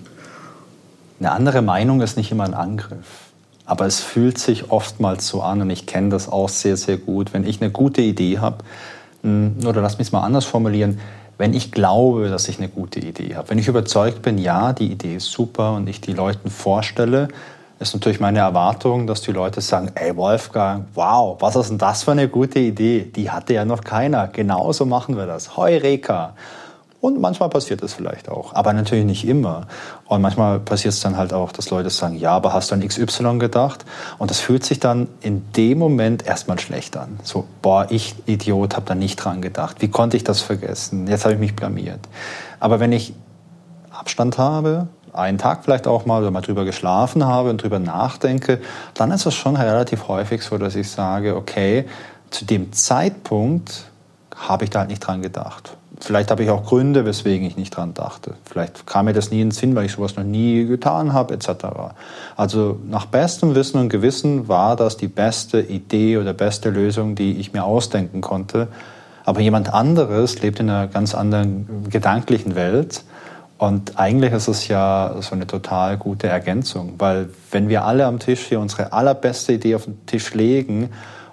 Eine andere Meinung ist nicht immer ein Angriff. Aber es fühlt sich oftmals so an und ich kenne das auch sehr, sehr gut. Wenn ich eine gute Idee habe, hm, oder lass mich es mal anders formulieren, wenn ich glaube, dass ich eine gute Idee habe, wenn ich überzeugt bin, ja, die Idee ist super und ich die Leuten vorstelle, ist natürlich meine Erwartung, dass die Leute sagen, ey Wolfgang, wow, was ist denn das für eine gute Idee? Die hatte ja noch keiner. Genauso machen wir das. Heureka. Und manchmal passiert das vielleicht auch, aber natürlich nicht immer. Und manchmal passiert es dann halt auch, dass Leute sagen, ja, aber hast du an XY gedacht? Und das fühlt sich dann in dem Moment erstmal schlecht an. So, boah, ich Idiot, habe da nicht dran gedacht. Wie konnte ich das vergessen? Jetzt habe ich mich blamiert. Aber wenn ich Abstand habe, einen Tag vielleicht auch mal oder mal drüber geschlafen habe und drüber nachdenke, dann ist es schon relativ häufig so, dass ich sage, okay, zu dem Zeitpunkt habe ich da halt nicht dran gedacht. Vielleicht habe ich auch Gründe, weswegen ich nicht dran dachte. Vielleicht kam mir das nie in den Sinn, weil ich sowas noch nie getan habe, etc. Also nach bestem Wissen und Gewissen war das die beste Idee oder beste Lösung, die ich mir ausdenken konnte. Aber jemand anderes lebt in einer ganz anderen gedanklichen Welt und eigentlich ist es ja so eine total gute Ergänzung, weil wenn wir alle am Tisch hier unsere allerbeste Idee auf den Tisch legen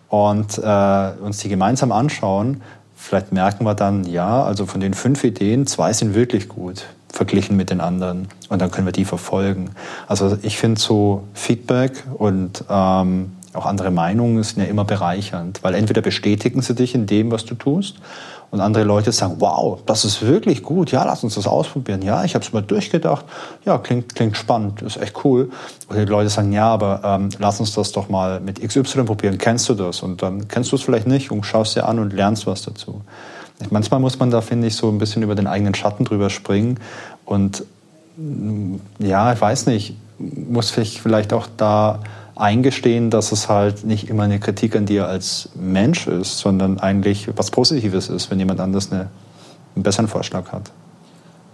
und äh, uns die gemeinsam anschauen, vielleicht merken wir dann, ja, also von den fünf Ideen, zwei sind wirklich gut verglichen mit den anderen und dann können wir die verfolgen. Also ich finde so Feedback und ähm, auch andere Meinungen sind ja immer bereichernd, weil entweder bestätigen sie dich in dem, was du tust, Und andere Leute sagen, wow, das ist wirklich gut, ja, lass uns das ausprobieren. Ja, ich habe es mal durchgedacht, ja, klingt, klingt spannend, ist echt cool. Und die Leute sagen, ja, aber ähm, lass uns das doch mal mit XY probieren, kennst du das? Und dann kennst du es vielleicht nicht und schaust dir an und lernst was dazu. Manchmal muss man da, finde ich, so ein bisschen über den eigenen Schatten drüber springen und ja, ich weiß nicht, muss sich vielleicht auch da eingestehen, dass es halt nicht immer eine Kritik an dir als Mensch ist, sondern eigentlich was Positives ist, wenn jemand anders eine, einen besseren Vorschlag hat.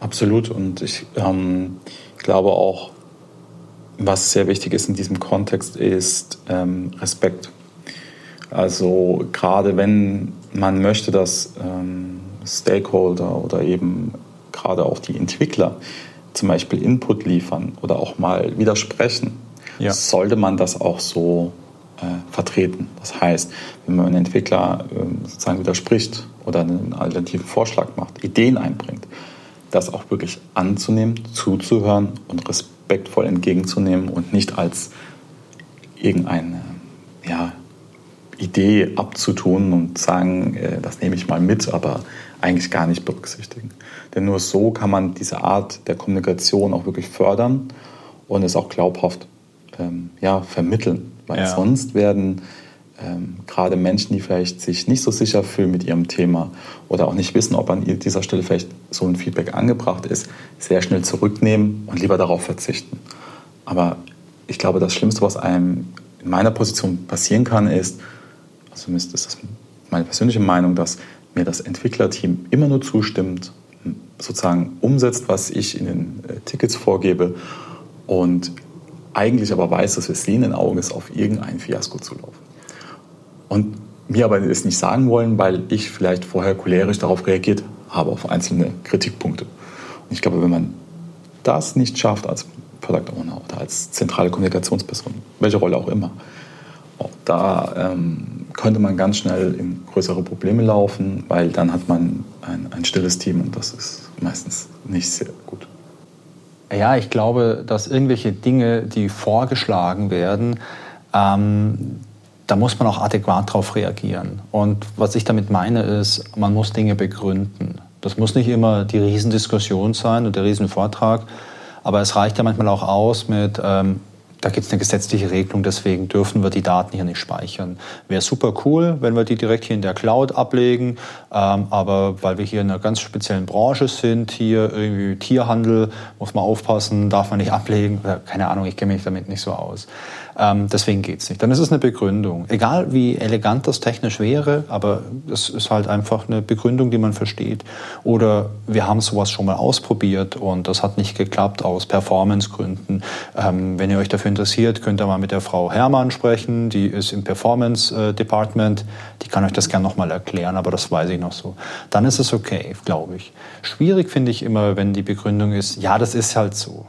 Absolut. Und ich ähm, glaube auch, was sehr wichtig ist in diesem Kontext, ist ähm, Respekt. Also gerade wenn man möchte, dass ähm, Stakeholder oder eben gerade auch die Entwickler zum Beispiel Input liefern oder auch mal widersprechen, ja. sollte man das auch so äh, vertreten. Das heißt, wenn man einen Entwickler äh, sozusagen widerspricht oder einen alternativen Vorschlag macht, Ideen einbringt, das auch wirklich anzunehmen, zuzuhören und respektvoll entgegenzunehmen und nicht als irgendeine ja, Idee abzutun und sagen, äh, das nehme ich mal mit, aber eigentlich gar nicht berücksichtigen. Denn nur so kann man diese Art der Kommunikation auch wirklich fördern und es auch glaubhaft ähm, ja, vermitteln. Weil ja. sonst werden ähm, gerade Menschen, die vielleicht sich nicht so sicher fühlen mit ihrem Thema oder auch nicht wissen, ob an dieser Stelle vielleicht so ein Feedback angebracht ist, sehr schnell zurücknehmen und lieber darauf verzichten. Aber ich glaube, das Schlimmste, was einem in meiner Position passieren kann, ist, also zumindest ist das meine persönliche Meinung, dass mir das Entwicklerteam immer nur zustimmt, sozusagen umsetzt, was ich in den äh, Tickets vorgebe und eigentlich aber weiß, dass wir sehenden Auges auf irgendein Fiasko zulaufen. Und mir aber es nicht sagen wollen, weil ich vielleicht vorher cholerisch darauf reagiert habe, auf einzelne Kritikpunkte. Und ich glaube, wenn man das nicht schafft als Product Owner oder als zentrale Kommunikationsperson, welche Rolle auch immer, da ähm, könnte man ganz schnell in größere Probleme laufen, weil dann hat man ein, ein stilles Team und das ist meistens nicht sehr gut. Ja, ich glaube, dass irgendwelche Dinge, die vorgeschlagen werden, ähm, da muss man auch adäquat darauf reagieren. Und was ich damit meine, ist, man muss Dinge begründen. Das muss nicht immer die Riesendiskussion sein und der Riesenvortrag, aber es reicht ja manchmal auch aus mit, ähm, da gibt es eine gesetzliche Regelung, deswegen dürfen wir die Daten hier nicht speichern. Wäre super cool, wenn wir die direkt hier in der Cloud ablegen, ähm, aber weil wir hier in einer ganz speziellen Branche sind, hier irgendwie Tierhandel, muss man aufpassen, darf man nicht ablegen, keine Ahnung, ich kenne mich damit nicht so aus. Ähm, deswegen geht's nicht. Dann ist es eine Begründung. Egal wie elegant das technisch wäre, aber es ist halt einfach eine Begründung, die man versteht. Oder wir haben sowas schon mal ausprobiert und das hat nicht geklappt aus Performancegründen. Ähm, wenn ihr euch dafür interessiert, könnt ihr mal mit der Frau Hermann sprechen. Die ist im Performance äh, Department. Die kann euch das gerne nochmal erklären, aber das weiß ich noch so. Dann ist es okay, glaube ich. Schwierig finde ich immer, wenn die Begründung ist, ja, das ist halt so.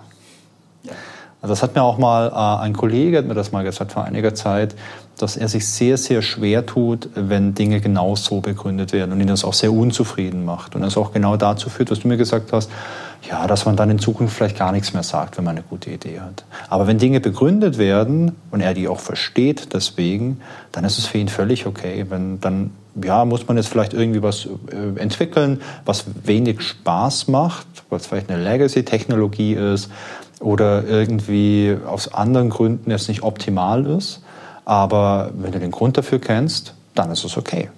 Also das hat mir auch mal äh, ein Kollege, hat mir das mal gesagt vor einiger Zeit, dass er sich sehr, sehr schwer tut, wenn Dinge genau so begründet werden und ihn das auch sehr unzufrieden macht. Und das auch genau dazu führt, was du mir gesagt hast, ja, dass man dann in Zukunft vielleicht gar nichts mehr sagt, wenn man eine gute Idee hat. Aber wenn Dinge begründet werden und er die auch versteht deswegen, dann ist es für ihn völlig okay. Wenn dann ja, muss man jetzt vielleicht irgendwie was äh, entwickeln, was wenig Spaß macht, was vielleicht eine Legacy-Technologie ist oder irgendwie aus anderen Gründen jetzt nicht optimal ist. Aber wenn du den Grund dafür kennst, dann ist es okay.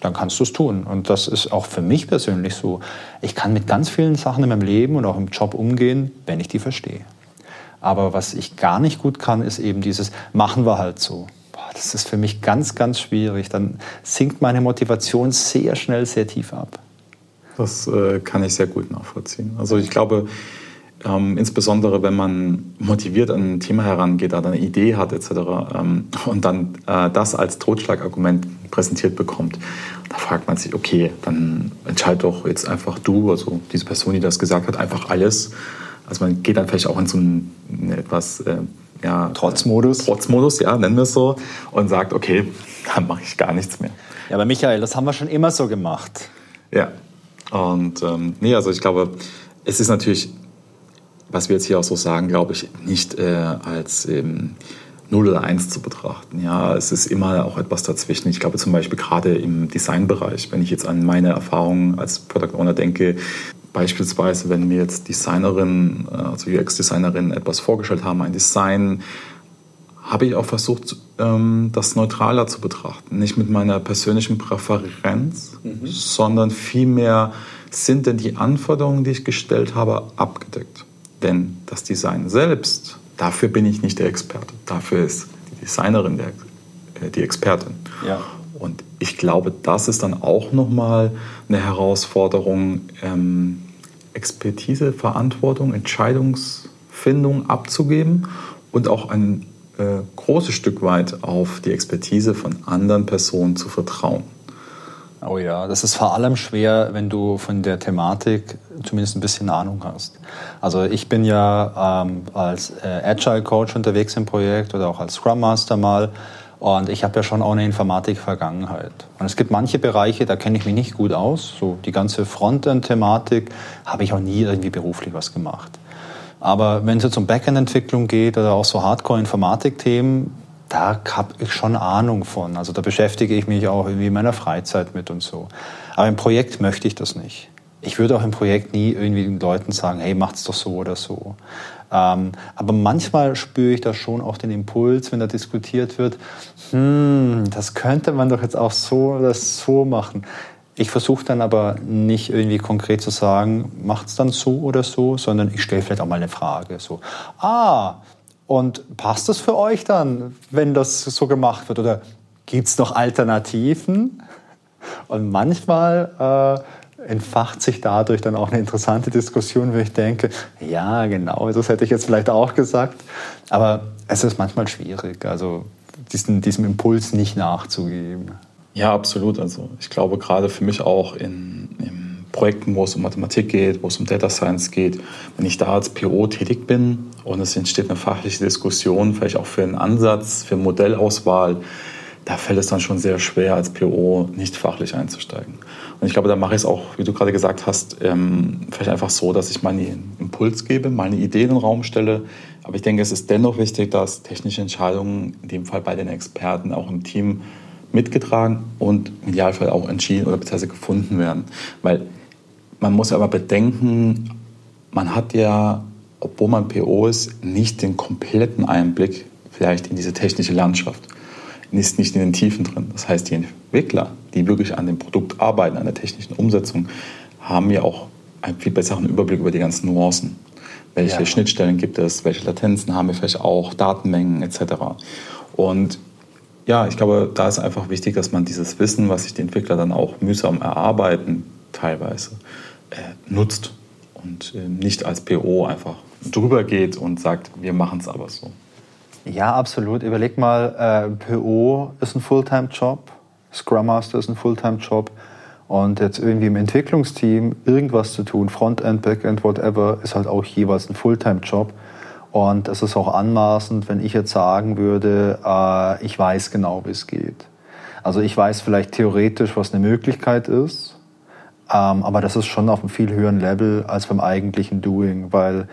Dann kannst du es tun. Und das ist auch für mich persönlich so. Ich kann mit ganz vielen Sachen in meinem Leben und auch im Job umgehen, wenn ich die verstehe. Aber was ich gar nicht gut kann, ist eben dieses, machen wir halt so. Boah, das ist für mich ganz, ganz schwierig. Dann sinkt meine Motivation sehr schnell, sehr tief ab. Das äh, kann ich sehr gut nachvollziehen. Also ich glaube, ähm, insbesondere wenn man motiviert an ein Thema herangeht, eine Idee hat etc. Ähm, und dann äh, das als Totschlagargument präsentiert bekommt, da fragt man sich, okay, dann entscheid doch jetzt einfach du, also diese Person, die das gesagt hat, einfach alles. Also man geht dann vielleicht auch in so einen, etwas äh, ja, Trotzmodus. Trotzmodus, ja, nennen wir es so, und sagt, okay, dann mache ich gar nichts mehr. Ja, aber Michael, das haben wir schon immer so gemacht. Ja, und ähm, nee, also ich glaube, es ist natürlich was wir jetzt hier auch so sagen, glaube ich, nicht äh, als ähm, 0 oder 1 zu betrachten. Ja, es ist immer auch etwas dazwischen. Ich glaube zum Beispiel gerade im Designbereich, wenn ich jetzt an meine Erfahrungen als Product Owner denke, beispielsweise, wenn mir jetzt Designerinnen, äh, also UX-Designerinnen etwas vorgestellt haben, ein Design, habe ich auch versucht, ähm, das neutraler zu betrachten. Nicht mit meiner persönlichen Präferenz, mhm. sondern vielmehr sind denn die Anforderungen, die ich gestellt habe, abgedeckt. Denn das Design selbst, dafür bin ich nicht der Experte. Dafür ist die Designerin der, äh, die Expertin. Ja. Und ich glaube, das ist dann auch nochmal eine Herausforderung, ähm, Expertise, Verantwortung, Entscheidungsfindung abzugeben und auch ein äh, großes Stück weit auf die Expertise von anderen Personen zu vertrauen. Oh ja, das ist vor allem schwer, wenn du von der Thematik zumindest ein bisschen Ahnung hast. Also ich bin ja ähm, als äh, Agile Coach unterwegs im Projekt oder auch als Scrum Master mal und ich habe ja schon auch eine Informatik-Vergangenheit. Und es gibt manche Bereiche, da kenne ich mich nicht gut aus. So die ganze Frontend-Thematik habe ich auch nie irgendwie beruflich was gemacht. Aber wenn es jetzt um Backend-Entwicklung geht oder auch so Hardcore-Informatik-Themen, da habe ich schon Ahnung von. Also da beschäftige ich mich auch irgendwie in meiner Freizeit mit und so. Aber im Projekt möchte ich das nicht. Ich würde auch im Projekt nie irgendwie den Leuten sagen, hey, macht's doch so oder so. Ähm, aber manchmal spüre ich da schon auch den Impuls, wenn da diskutiert wird, hm, das könnte man doch jetzt auch so oder so machen. Ich versuche dann aber nicht irgendwie konkret zu sagen, macht's dann so oder so, sondern ich stelle vielleicht auch mal eine Frage. So, ah, und passt das für euch dann, wenn das so gemacht wird? Oder gibt es noch Alternativen? Und manchmal äh, entfacht sich dadurch dann auch eine interessante Diskussion, wo ich denke, ja, genau, das hätte ich jetzt vielleicht auch gesagt. Aber es ist manchmal schwierig, also diesen, diesem Impuls nicht nachzugeben. Ja, absolut. Also ich glaube gerade für mich auch in, in Projekten, wo es um Mathematik geht, wo es um Data Science geht, wenn ich da als PO tätig bin und es entsteht eine fachliche Diskussion, vielleicht auch für einen Ansatz, für Modellauswahl, da fällt es dann schon sehr schwer, als PO nicht fachlich einzusteigen. Und ich glaube, da mache ich es auch, wie du gerade gesagt hast, ähm, vielleicht einfach so, dass ich meinen Impuls gebe, meine Ideen in den Raum stelle. Aber ich denke, es ist dennoch wichtig, dass technische Entscheidungen, in dem Fall bei den Experten, auch im Team mitgetragen und im Idealfall auch entschieden oder beziehungsweise gefunden werden. Weil man muss aber bedenken, man hat ja, obwohl man PO ist, nicht den kompletten Einblick vielleicht in diese technische Landschaft. Ist nicht in den Tiefen drin. Das heißt, die Entwickler, die wirklich an dem Produkt arbeiten, an der technischen Umsetzung, haben ja auch einen viel besseren Überblick über die ganzen Nuancen. Welche ja. Schnittstellen gibt es, welche Latenzen haben wir vielleicht auch, Datenmengen etc. Und ja, ich glaube, da ist einfach wichtig, dass man dieses Wissen, was sich die Entwickler dann auch mühsam erarbeiten, teilweise, äh, nutzt und äh, nicht als PO einfach drüber geht und sagt, wir machen es aber so. Ja, absolut. Überleg mal, äh, PO ist ein Fulltime-Job, Scrum Master ist ein Fulltime-Job und jetzt irgendwie im Entwicklungsteam irgendwas zu tun, Frontend, Backend, whatever, ist halt auch jeweils ein Fulltime-Job. Und es ist auch anmaßend, wenn ich jetzt sagen würde, äh, ich weiß genau, wie es geht. Also ich weiß vielleicht theoretisch, was eine Möglichkeit ist, ähm, aber das ist schon auf einem viel höheren Level als beim eigentlichen Doing, weil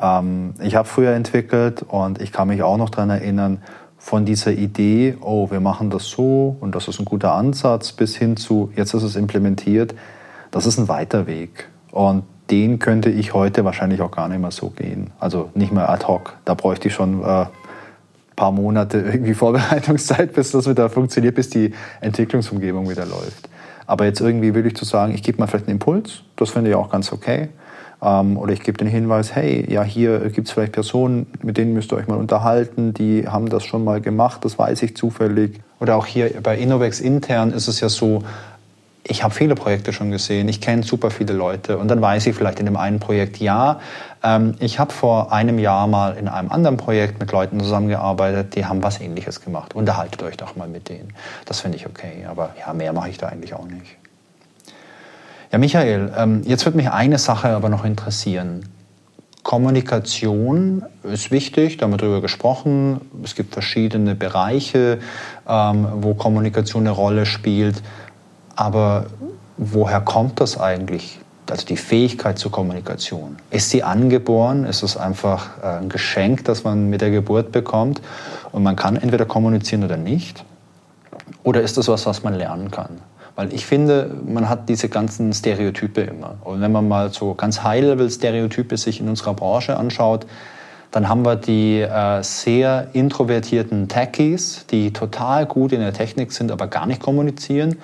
ähm, ich habe früher entwickelt und ich kann mich auch noch daran erinnern, von dieser Idee, oh, wir machen das so und das ist ein guter Ansatz, bis hin zu, jetzt ist es implementiert, das ist ein weiter Weg. Und den könnte ich heute wahrscheinlich auch gar nicht mehr so gehen. Also nicht mehr ad hoc. Da bräuchte ich schon äh, paar Monate irgendwie Vorbereitungszeit, bis das wieder funktioniert, bis die Entwicklungsumgebung wieder läuft. Aber jetzt irgendwie wirklich zu sagen, ich gebe mal vielleicht einen Impuls, das finde ich auch ganz okay. Ähm, oder ich gebe den Hinweis, hey, ja, hier gibt es vielleicht Personen, mit denen müsst ihr euch mal unterhalten, die haben das schon mal gemacht, das weiß ich zufällig. Oder auch hier bei Innovex intern ist es ja so, ich habe viele Projekte schon gesehen, ich kenne super viele Leute und dann weiß ich vielleicht in dem einen Projekt, ja, ähm, ich habe vor einem Jahr mal in einem anderen Projekt mit Leuten zusammengearbeitet, die haben was ähnliches gemacht. Unterhaltet euch doch mal mit denen. Das finde ich okay, aber ja, mehr mache ich da eigentlich auch nicht. Ja, Michael, ähm, jetzt würde mich eine Sache aber noch interessieren. Kommunikation ist wichtig, da haben wir darüber gesprochen. Es gibt verschiedene Bereiche, ähm, wo Kommunikation eine Rolle spielt. Aber woher kommt das eigentlich, also die Fähigkeit zur Kommunikation. Ist sie angeboren? Ist es einfach äh, ein Geschenk, das man mit der Geburt bekommt und man kann entweder kommunizieren oder nicht? Oder ist das was, was man lernen kann? Weil ich finde, man hat diese ganzen Stereotype immer. Und wenn man mal so ganz High-Level-Stereotype sich in unserer Branche anschaut, dann haben wir die äh, sehr introvertierten Techies, die total gut in der Technik sind, aber gar nicht kommunizieren.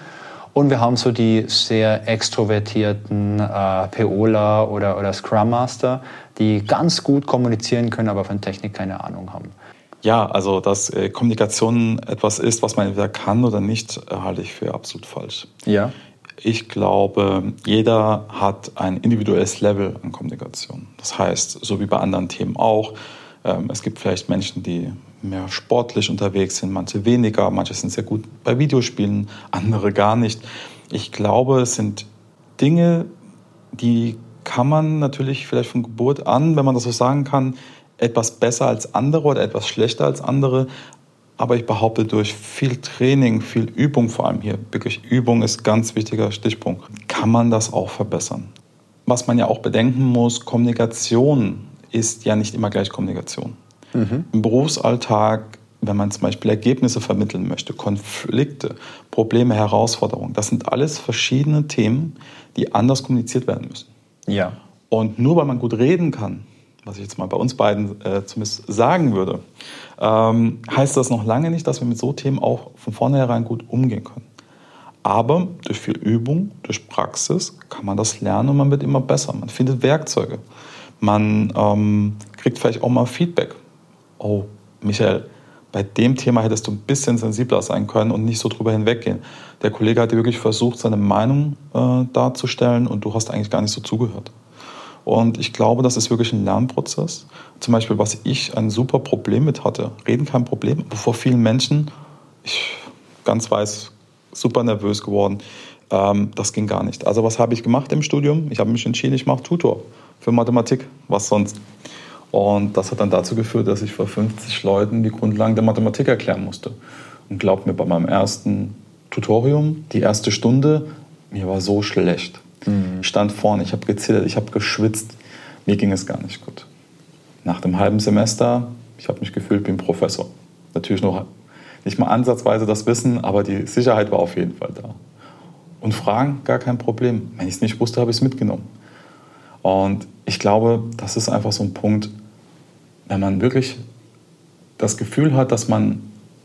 Und wir haben so die sehr extrovertierten äh, POler oder, oder Scrum Master, die ganz gut kommunizieren können, aber von Technik keine Ahnung haben. Ja, also dass äh, Kommunikation etwas ist, was man entweder kann oder nicht, äh, halte ich für absolut falsch. Ja. Ich glaube, jeder hat ein individuelles Level an Kommunikation. Das heißt, so wie bei anderen Themen auch, ähm, es gibt vielleicht Menschen, die mehr sportlich unterwegs sind, manche weniger, manche sind sehr gut bei Videospielen, andere gar nicht. Ich glaube, es sind Dinge, die kann man natürlich vielleicht von Geburt an, wenn man das so sagen kann, etwas besser als andere oder etwas schlechter als andere. Aber ich behaupte, durch viel Training, viel Übung vor allem hier, wirklich Übung ist ein ganz wichtiger Stichpunkt, kann man das auch verbessern. Was man ja auch bedenken muss, Kommunikation ist ja nicht immer gleich Kommunikation. Mhm. Im Berufsalltag, wenn man zum Beispiel Ergebnisse vermitteln möchte, Konflikte, Probleme, Herausforderungen, das sind alles verschiedene Themen, die anders kommuniziert werden müssen. Ja. Und nur weil man gut reden kann, was ich jetzt mal bei uns beiden äh, zumindest sagen würde, ähm, heißt das noch lange nicht, dass wir mit so Themen auch von vornherein gut umgehen können. Aber durch viel Übung, durch Praxis kann man das lernen und man wird immer besser. Man findet Werkzeuge. Man ähm, kriegt vielleicht auch mal Feedback. Oh, Michael, bei dem Thema hättest du ein bisschen sensibler sein können und nicht so drüber hinweggehen. Der Kollege hat dir wirklich versucht, seine Meinung äh, darzustellen und du hast eigentlich gar nicht so zugehört. Und ich glaube, das ist wirklich ein Lernprozess. Zum Beispiel, was ich ein super Problem mit hatte, reden kein Problem, aber vor vielen Menschen, ich ganz weiß, super nervös geworden. Ähm, das ging gar nicht. Also was habe ich gemacht im Studium? Ich habe mich entschieden, ich mache Tutor für Mathematik, was sonst. Und das hat dann dazu geführt, dass ich vor 50 Leuten die Grundlagen der Mathematik erklären musste. Und glaubt mir, bei meinem ersten Tutorium, die erste Stunde, mir war so schlecht. Mhm. Ich stand vorne, ich habe gezittert, ich habe geschwitzt. Mir ging es gar nicht gut. Nach dem halben Semester, ich habe mich gefühlt wie ein Professor. Natürlich noch nicht mal ansatzweise das Wissen, aber die Sicherheit war auf jeden Fall da. Und Fragen, gar kein Problem. Wenn ich es nicht wusste, habe ich es mitgenommen. Und ich glaube, das ist einfach so ein Punkt, wenn man wirklich das Gefühl hat, dass man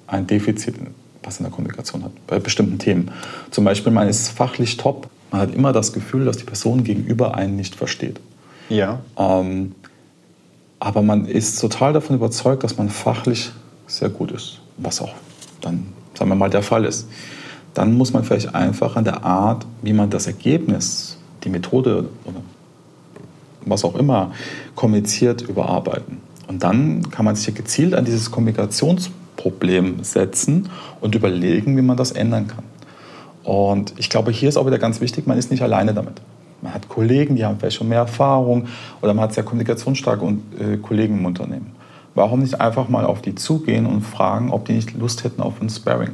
ein Defizit was in der Kommunikation hat, bei bestimmten Themen. Zum Beispiel, man ist fachlich top, man hat immer das Gefühl, dass die Person gegenüber einen nicht versteht. Ja. Ähm, aber man ist total davon überzeugt, dass man fachlich sehr gut ist, was auch dann, sagen wir mal, der Fall ist. Dann muss man vielleicht einfach an der Art, wie man das Ergebnis, die Methode oder was auch immer kommuniziert, überarbeiten. Und dann kann man sich gezielt an dieses Kommunikationsproblem setzen und überlegen, wie man das ändern kann. Und ich glaube, hier ist auch wieder ganz wichtig, man ist nicht alleine damit. Man hat Kollegen, die haben vielleicht schon mehr Erfahrung oder man hat sehr kommunikationsstarke äh, Kollegen im Unternehmen. Warum nicht einfach mal auf die zugehen und fragen, ob die nicht Lust hätten auf ein Sparring?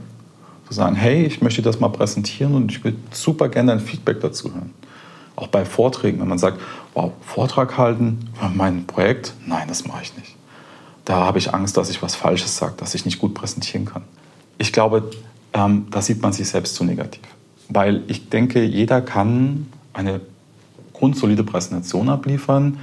Zu sagen, hey, ich möchte das mal präsentieren und ich würde super gerne ein Feedback dazu hören. Auch bei Vorträgen, wenn man sagt, wow, Vortrag halten über mein Projekt, nein, das mache ich nicht. Da habe ich Angst, dass ich was Falsches sage, dass ich nicht gut präsentieren kann. Ich glaube, ähm, da sieht man sich selbst zu negativ. Weil ich denke, jeder kann eine grundsolide Präsentation abliefern.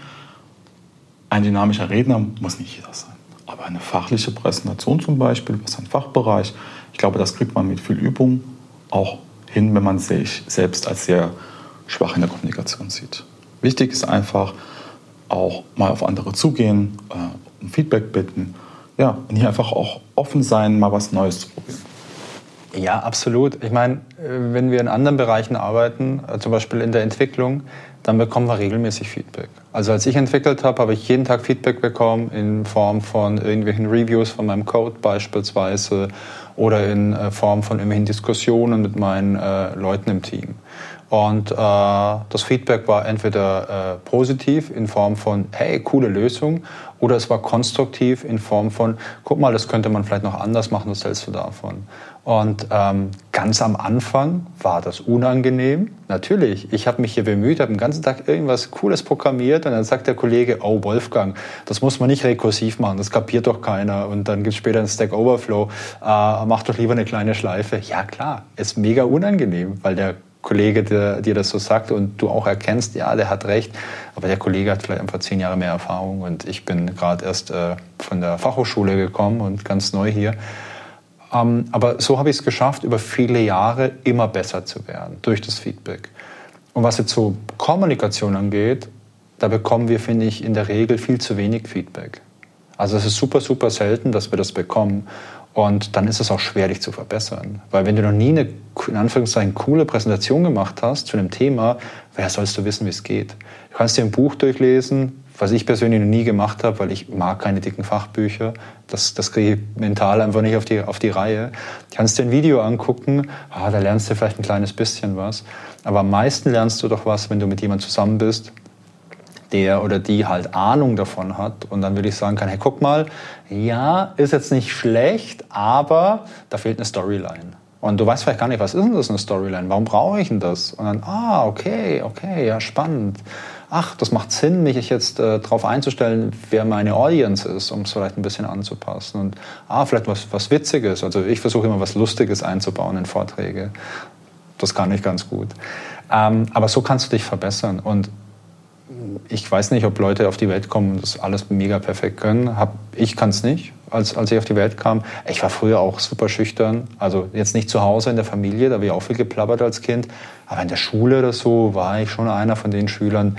Ein dynamischer Redner muss nicht jeder sein. Aber eine fachliche Präsentation zum Beispiel, was ein Fachbereich, ich glaube, das kriegt man mit viel Übung auch hin, wenn man sich selbst als sehr schwach in der Kommunikation sieht. Wichtig ist einfach auch mal auf andere zugehen, äh, um Feedback bitten. Ja, und hier einfach auch offen sein, mal was Neues zu probieren. Ja, absolut. Ich meine, äh, wenn wir in anderen Bereichen arbeiten, äh, zum Beispiel in der Entwicklung, dann bekommen wir regelmäßig Feedback. Also als ich entwickelt habe, habe ich jeden Tag Feedback bekommen in Form von irgendwelchen Reviews von meinem Code beispielsweise oder in äh, Form von irgendwelchen Diskussionen mit meinen äh, Leuten im Team. Und äh, das Feedback war entweder äh, positiv in Form von, hey, coole Lösung, oder es war konstruktiv in Form von, guck mal, das könnte man vielleicht noch anders machen, was hältst du davon? Und ähm, ganz am Anfang war das unangenehm. Natürlich, ich habe mich hier bemüht, habe den ganzen Tag irgendwas Cooles programmiert und dann sagt der Kollege, oh Wolfgang, das muss man nicht rekursiv machen, das kapiert doch keiner. Und dann gibt es später einen Stack Overflow, äh, mach doch lieber eine kleine Schleife. Ja klar, ist mega unangenehm, weil der Kollege der, dir das so sagt und du auch erkennst, ja, der hat recht, aber der Kollege hat vielleicht einfach zehn Jahre mehr Erfahrung und ich bin gerade erst äh, von der Fachhochschule gekommen und ganz neu hier. Ähm, aber so habe ich es geschafft, über viele Jahre immer besser zu werden durch das Feedback. Und was jetzt so Kommunikation angeht, da bekommen wir, finde ich, in der Regel viel zu wenig Feedback. Also es ist super, super selten, dass wir das bekommen. Und dann ist es auch schwer, dich zu verbessern. Weil wenn du noch nie eine, in Anführungszeichen, coole Präsentation gemacht hast zu einem Thema, wer sollst du wissen, wie es geht? Du kannst dir ein Buch durchlesen, was ich persönlich noch nie gemacht habe, weil ich mag keine dicken Fachbücher. Das, das kriege ich mental einfach nicht auf die, auf die Reihe. Kannst dir ein Video angucken, ah, da lernst du vielleicht ein kleines bisschen was. Aber am meisten lernst du doch was, wenn du mit jemandem zusammen bist, der oder die halt Ahnung davon hat und dann würde ich sagen kann, hey, guck mal, ja, ist jetzt nicht schlecht, aber da fehlt eine Storyline. Und du weißt vielleicht gar nicht, was ist denn das eine Storyline? Warum brauche ich denn das? Und dann, ah, okay, okay, ja, spannend. Ach, das macht Sinn, mich jetzt äh, darauf einzustellen, wer meine Audience ist, um es vielleicht ein bisschen anzupassen. Und ah, vielleicht was, was Witziges. Also ich versuche immer was Lustiges einzubauen in Vorträge. Das kann ich ganz gut. Ähm, aber so kannst du dich verbessern. Und ich weiß nicht, ob Leute auf die Welt kommen und das alles mega perfekt können. Hab, ich kann es nicht, als, als ich auf die Welt kam. Ich war früher auch super schüchtern. Also jetzt nicht zu Hause in der Familie, da habe ich auch viel geplappert als Kind. Aber in der Schule oder so war ich schon einer von den Schülern,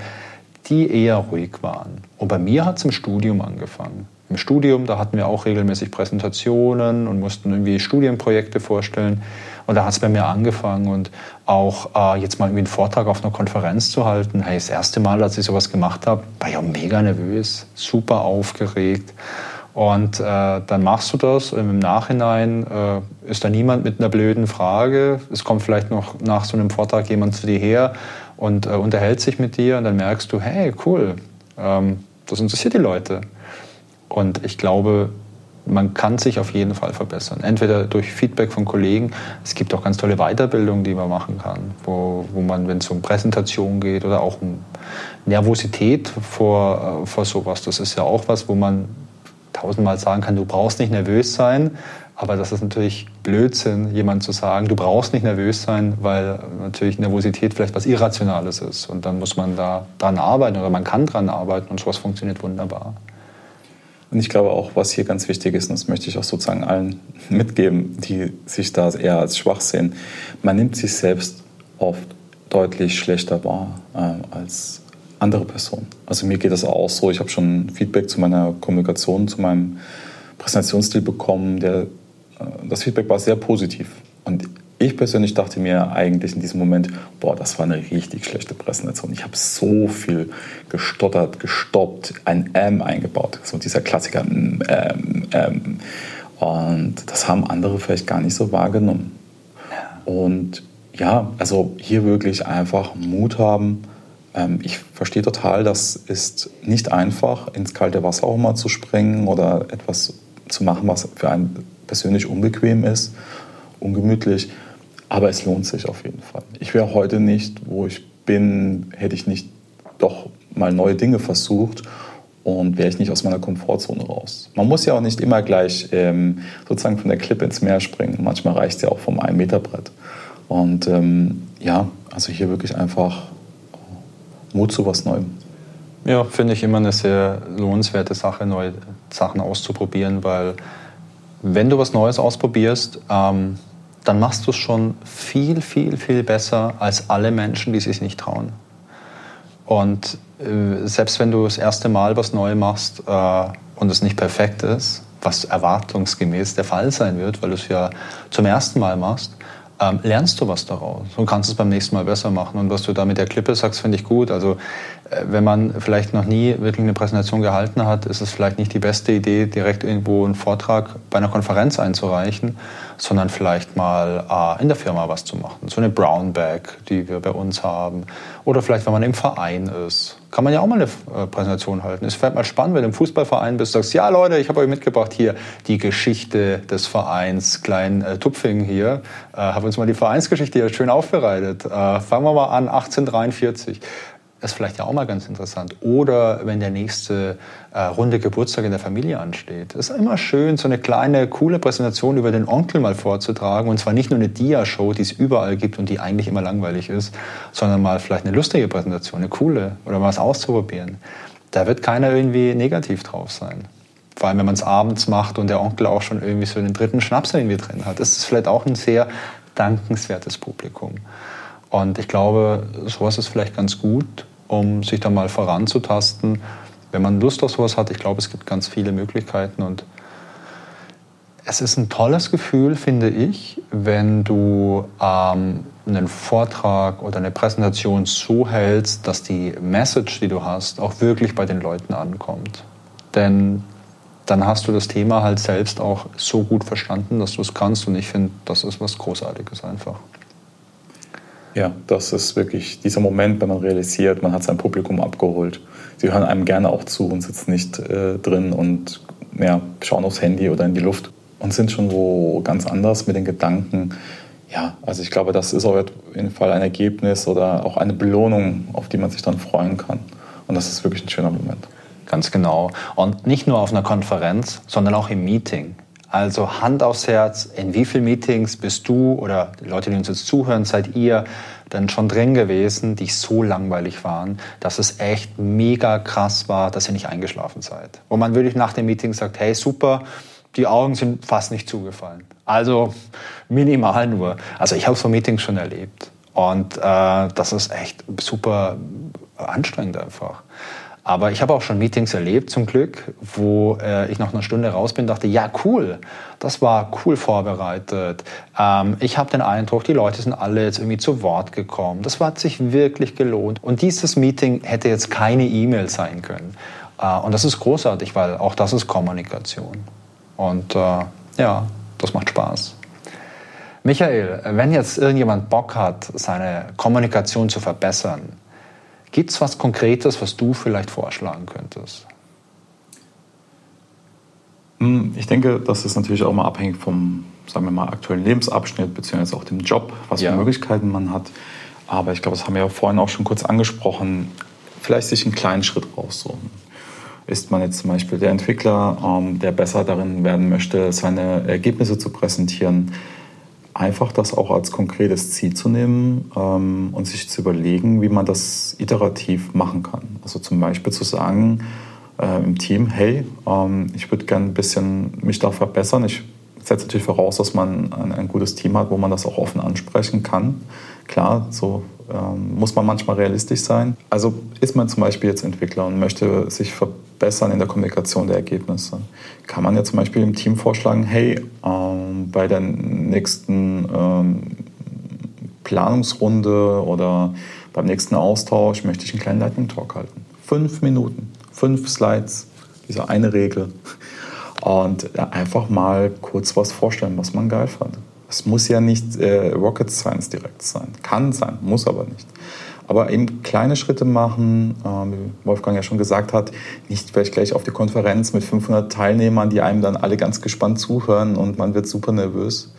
die eher ruhig waren. Und bei mir hat es im Studium angefangen. Im Studium, da hatten wir auch regelmäßig Präsentationen und mussten irgendwie Studienprojekte vorstellen. Und da hat es bei mir angefangen und auch äh, jetzt mal irgendwie einen Vortrag auf einer Konferenz zu halten. Hey, das erste Mal, als ich sowas gemacht habe, war ich auch mega nervös, super aufgeregt. Und äh, dann machst du das und im Nachhinein äh, ist da niemand mit einer blöden Frage. Es kommt vielleicht noch nach so einem Vortrag jemand zu dir her und äh, unterhält sich mit dir und dann merkst du, hey, cool, ähm, das interessiert die Leute. Und ich glaube, man kann sich auf jeden Fall verbessern. Entweder durch Feedback von Kollegen. Es gibt auch ganz tolle Weiterbildungen, die man machen kann, wo, wo man, wenn es um Präsentation geht oder auch um Nervosität vor, äh, vor sowas, das ist ja auch was, wo man tausendmal sagen kann, du brauchst nicht nervös sein. Aber das ist natürlich Blödsinn, jemand zu sagen, du brauchst nicht nervös sein, weil natürlich Nervosität vielleicht was Irrationales ist. Und dann muss man da dran arbeiten oder man kann dran arbeiten und sowas funktioniert wunderbar. Und ich glaube auch, was hier ganz wichtig ist, und das möchte ich auch sozusagen allen mitgeben, die sich da eher als schwach sehen, man nimmt sich selbst oft deutlich schlechter wahr äh, als andere Personen. Also mir geht das auch so. Ich habe schon Feedback zu meiner Kommunikation, zu meinem Präsentationsstil bekommen. Der, äh, das Feedback war sehr positiv. Und ich persönlich dachte mir eigentlich in diesem Moment, boah, das war eine richtig schlechte Präsentation. Ich habe so viel gestottert, gestoppt, ein M eingebaut. So dieser Klassiker. M, M, M. Und das haben andere vielleicht gar nicht so wahrgenommen. Und ja, also hier wirklich einfach Mut haben. Ähm, ich verstehe total, das ist nicht einfach, ins kalte Wasser auch mal zu springen oder etwas zu machen, was für einen persönlich unbequem ist, ungemütlich. Aber es lohnt sich auf jeden Fall. Ich wäre heute nicht, wo ich bin, hätte ich nicht doch mal neue Dinge versucht und wäre ich nicht aus meiner Komfortzone raus. Man muss ja auch nicht immer gleich ähm, sozusagen von der Klippe ins Meer springen. Manchmal reicht es ja auch vom 1-Meter-Brett. Und ähm, ja, also hier wirklich einfach Mut zu was Neuem. Ja, finde ich immer eine sehr lohnenswerte Sache, neue Sachen auszuprobieren, weil wenn du was Neues ausprobierst, ähm, dann machst du es schon viel, viel, viel besser als alle Menschen, die sich nicht trauen. Und äh, selbst wenn du das erste Mal was neu machst äh, und es nicht perfekt ist, was erwartungsgemäß der Fall sein wird, weil du es ja zum ersten Mal machst, ähm, lernst du was daraus und kannst es beim nächsten Mal besser machen. Und was du da mit der Klippe sagst, finde ich gut. Also äh, wenn man vielleicht noch nie wirklich eine Präsentation gehalten hat, ist es vielleicht nicht die beste Idee, direkt irgendwo einen Vortrag bei einer Konferenz einzureichen sondern vielleicht mal äh, in der Firma was zu machen. So eine Brown Bag, die wir bei uns haben. Oder vielleicht, wenn man im Verein ist. Kann man ja auch mal eine äh, Präsentation halten. Es fällt mal spannend, wenn du im Fußballverein bist, sagst, ja Leute, ich habe euch mitgebracht hier die Geschichte des Vereins Klein äh, Tupfing hier. Äh, habe uns mal die Vereinsgeschichte hier schön aufbereitet. Äh, fangen wir mal an, 1843 ist vielleicht ja auch mal ganz interessant. Oder wenn der nächste äh, runde Geburtstag in der Familie ansteht. Es ist immer schön, so eine kleine, coole Präsentation über den Onkel mal vorzutragen. Und zwar nicht nur eine Dia-Show, die es überall gibt und die eigentlich immer langweilig ist, sondern mal vielleicht eine lustige Präsentation, eine coole oder mal was auszuprobieren. Da wird keiner irgendwie negativ drauf sein. Vor allem, wenn man es abends macht und der Onkel auch schon irgendwie so den dritten Schnaps irgendwie drin hat. Ist vielleicht auch ein sehr dankenswertes Publikum. Und ich glaube, sowas ist vielleicht ganz gut, um sich da mal voranzutasten. Wenn man Lust auf sowas hat, ich glaube, es gibt ganz viele Möglichkeiten und es ist ein tolles Gefühl, finde ich, wenn du ähm, einen Vortrag oder eine Präsentation so hältst, dass die Message, die du hast, auch wirklich bei den Leuten ankommt. Denn dann hast du das Thema halt selbst auch so gut verstanden, dass du es kannst. Und ich finde, das ist was Großartiges einfach. Ja, das ist wirklich dieser Moment, wenn man realisiert, man hat sein Publikum abgeholt. Sie hören einem gerne auch zu und sitzen nicht äh, drin und ja, schauen aufs Handy oder in die Luft und sind schon wo ganz anders mit den Gedanken. Ja, also ich glaube, das ist auf jeden Fall ein Ergebnis oder auch eine Belohnung, auf die man sich dann freuen kann. Und das ist wirklich ein schöner Moment. Ganz genau. Und nicht nur auf einer Konferenz, sondern auch im Meeting. Also Hand aufs Herz, in wie vielen Meetings bist du oder die Leute, die uns jetzt zuhören, seid ihr dann schon drin gewesen, die so langweilig waren, dass es echt mega krass war, dass ihr nicht eingeschlafen seid. Wo man wirklich nach dem Meeting sagt, hey super, die Augen sind fast nicht zugefallen. Also minimal nur. Also ich habe so Meetings schon erlebt. Und äh, das ist echt super anstrengend einfach. Aber ich habe auch schon Meetings erlebt, zum Glück, wo äh, ich nach einer Stunde raus bin dachte, ja, cool, das war cool vorbereitet. Ähm, ich habe den Eindruck, die Leute sind alle jetzt irgendwie zu Wort gekommen. Das hat sich wirklich gelohnt. Und dieses Meeting hätte jetzt keine E-Mail sein können. Äh, und das ist großartig, weil auch das ist Kommunikation. Und äh, ja, das macht Spaß. Michael, wenn jetzt irgendjemand Bock hat, seine Kommunikation zu verbessern, Gibt es was Konkretes, was du vielleicht vorschlagen könntest? Hm, ich denke, das ist natürlich auch mal abhängig vom, sagen wir mal, aktuellen Lebensabschnitt beziehungsweise auch dem Job, was ja. für Möglichkeiten man hat. Aber ich glaube, das haben wir ja vorhin auch schon kurz angesprochen. Vielleicht sich einen kleinen Schritt raussuchen. Ist man jetzt zum Beispiel der Entwickler, ähm, der besser darin werden möchte, seine Ergebnisse zu präsentieren, einfach das auch als konkretes Ziel zu nehmen ähm, und sich zu überlegen, wie man das iterativ machen kann. Also zum Beispiel zu sagen äh, im Team, hey, ähm, ich würde gerne ein bisschen mich da verbessern. Ich setze natürlich voraus, dass man ein, ein, gutes Team hat, wo man das auch offen ansprechen kann. Klar, so ähm, muss man manchmal realistisch sein. Also ist man zum Beispiel jetzt Entwickler und möchte sich verbessern in der Kommunikation der Ergebnisse, kann man ja zum Beispiel im Team vorschlagen, hey, ähm, bei der nächsten ähm, Planungsrunde oder beim nächsten Austausch möchte ich einen kleinen Lightning Talk halten. Fünf Minuten, fünf Slides, diese eine Regel. Und einfach mal kurz was vorstellen, was man geil fand. Es muss ja nicht äh, Rocket Science direkt sein. Kann sein, muss aber nicht. Aber eben kleine Schritte machen, äh, wie Wolfgang ja schon gesagt hat, nicht vielleicht gleich auf die Konferenz mit 500 Teilnehmern, die einem dann alle ganz gespannt zuhören und man wird super nervös.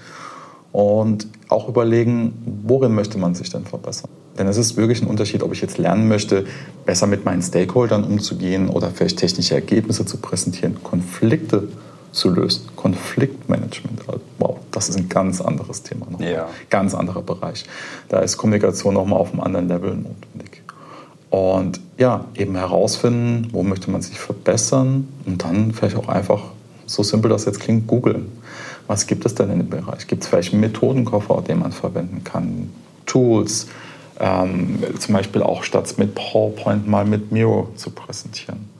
Und auch überlegen, worin möchte man sich denn verbessern. Denn es ist wirklich ein Unterschied, ob ich jetzt lernen möchte, besser mit meinen Stakeholdern umzugehen oder vielleicht technische Ergebnisse zu präsentieren, Konflikte zu lösen. Konfliktmanagement, wow, das ist ein ganz anderes Thema. Noch. Ja. Ganz anderer Bereich. Da ist Kommunikation nochmal auf einem anderen Level notwendig. Und ja, eben herausfinden, wo möchte man sich verbessern und dann vielleicht auch einfach, so simpel das jetzt klingt, googeln. Was gibt es denn in dem Bereich? Gibt es vielleicht einen Methodenkoffer, den man verwenden kann? Tools, ähm, zum Beispiel auch statt mit PowerPoint mal mit Miro zu präsentieren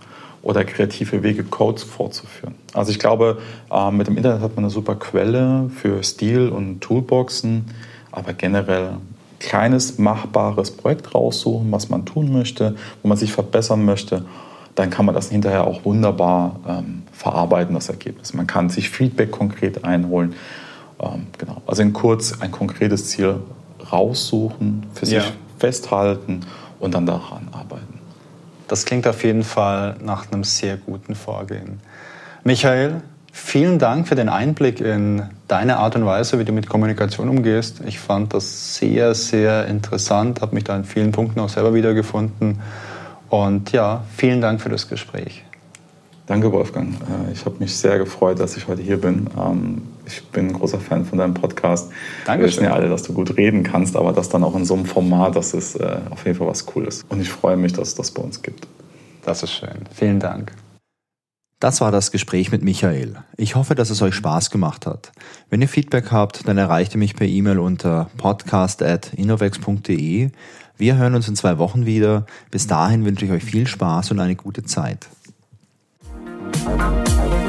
oder kreative Wege, Codes vorzuführen. Also ich glaube, äh, mit dem Internet hat man eine super Quelle für Stil und Toolboxen, aber generell kleines, machbares Projekt raussuchen, was man tun möchte, wo man sich verbessern möchte, dann kann man das hinterher auch wunderbar ähm, verarbeiten, das Ergebnis. Man kann sich Feedback konkret einholen. Ähm, genau. Also in kurz ein konkretes Ziel raussuchen, für sich ja. festhalten und dann daran arbeiten. Das klingt auf jeden Fall nach einem sehr guten Vorgehen. Michael, vielen Dank für den Einblick in deine Art und Weise, wie du mit Kommunikation umgehst. Ich fand das sehr, sehr interessant, habe mich da in vielen Punkten auch selber wiedergefunden. Und ja, vielen Dank für das Gespräch. Danke, Wolfgang. Äh, ich habe mich sehr gefreut, dass ich heute hier bin. Ähm, ich bin ein großer Fan von deinem Podcast. Danke. Wir wissen ja alle, dass du gut reden kannst, aber das dann auch in so einem Format, das ist äh, auf jeden Fall was Cooles. Und ich freue mich, dass es das bei uns gibt. Das ist schön. Vielen Dank. Das war das Gespräch mit Michael. Ich hoffe, dass es euch Spaß gemacht hat. Wenn ihr Feedback habt, dann erreicht ihr mich per E-Mail unter podcast.innovex.de. Wir hören uns in zwei Wochen wieder. Bis dahin wünsche ich euch viel Spaß und eine gute Zeit. Müzik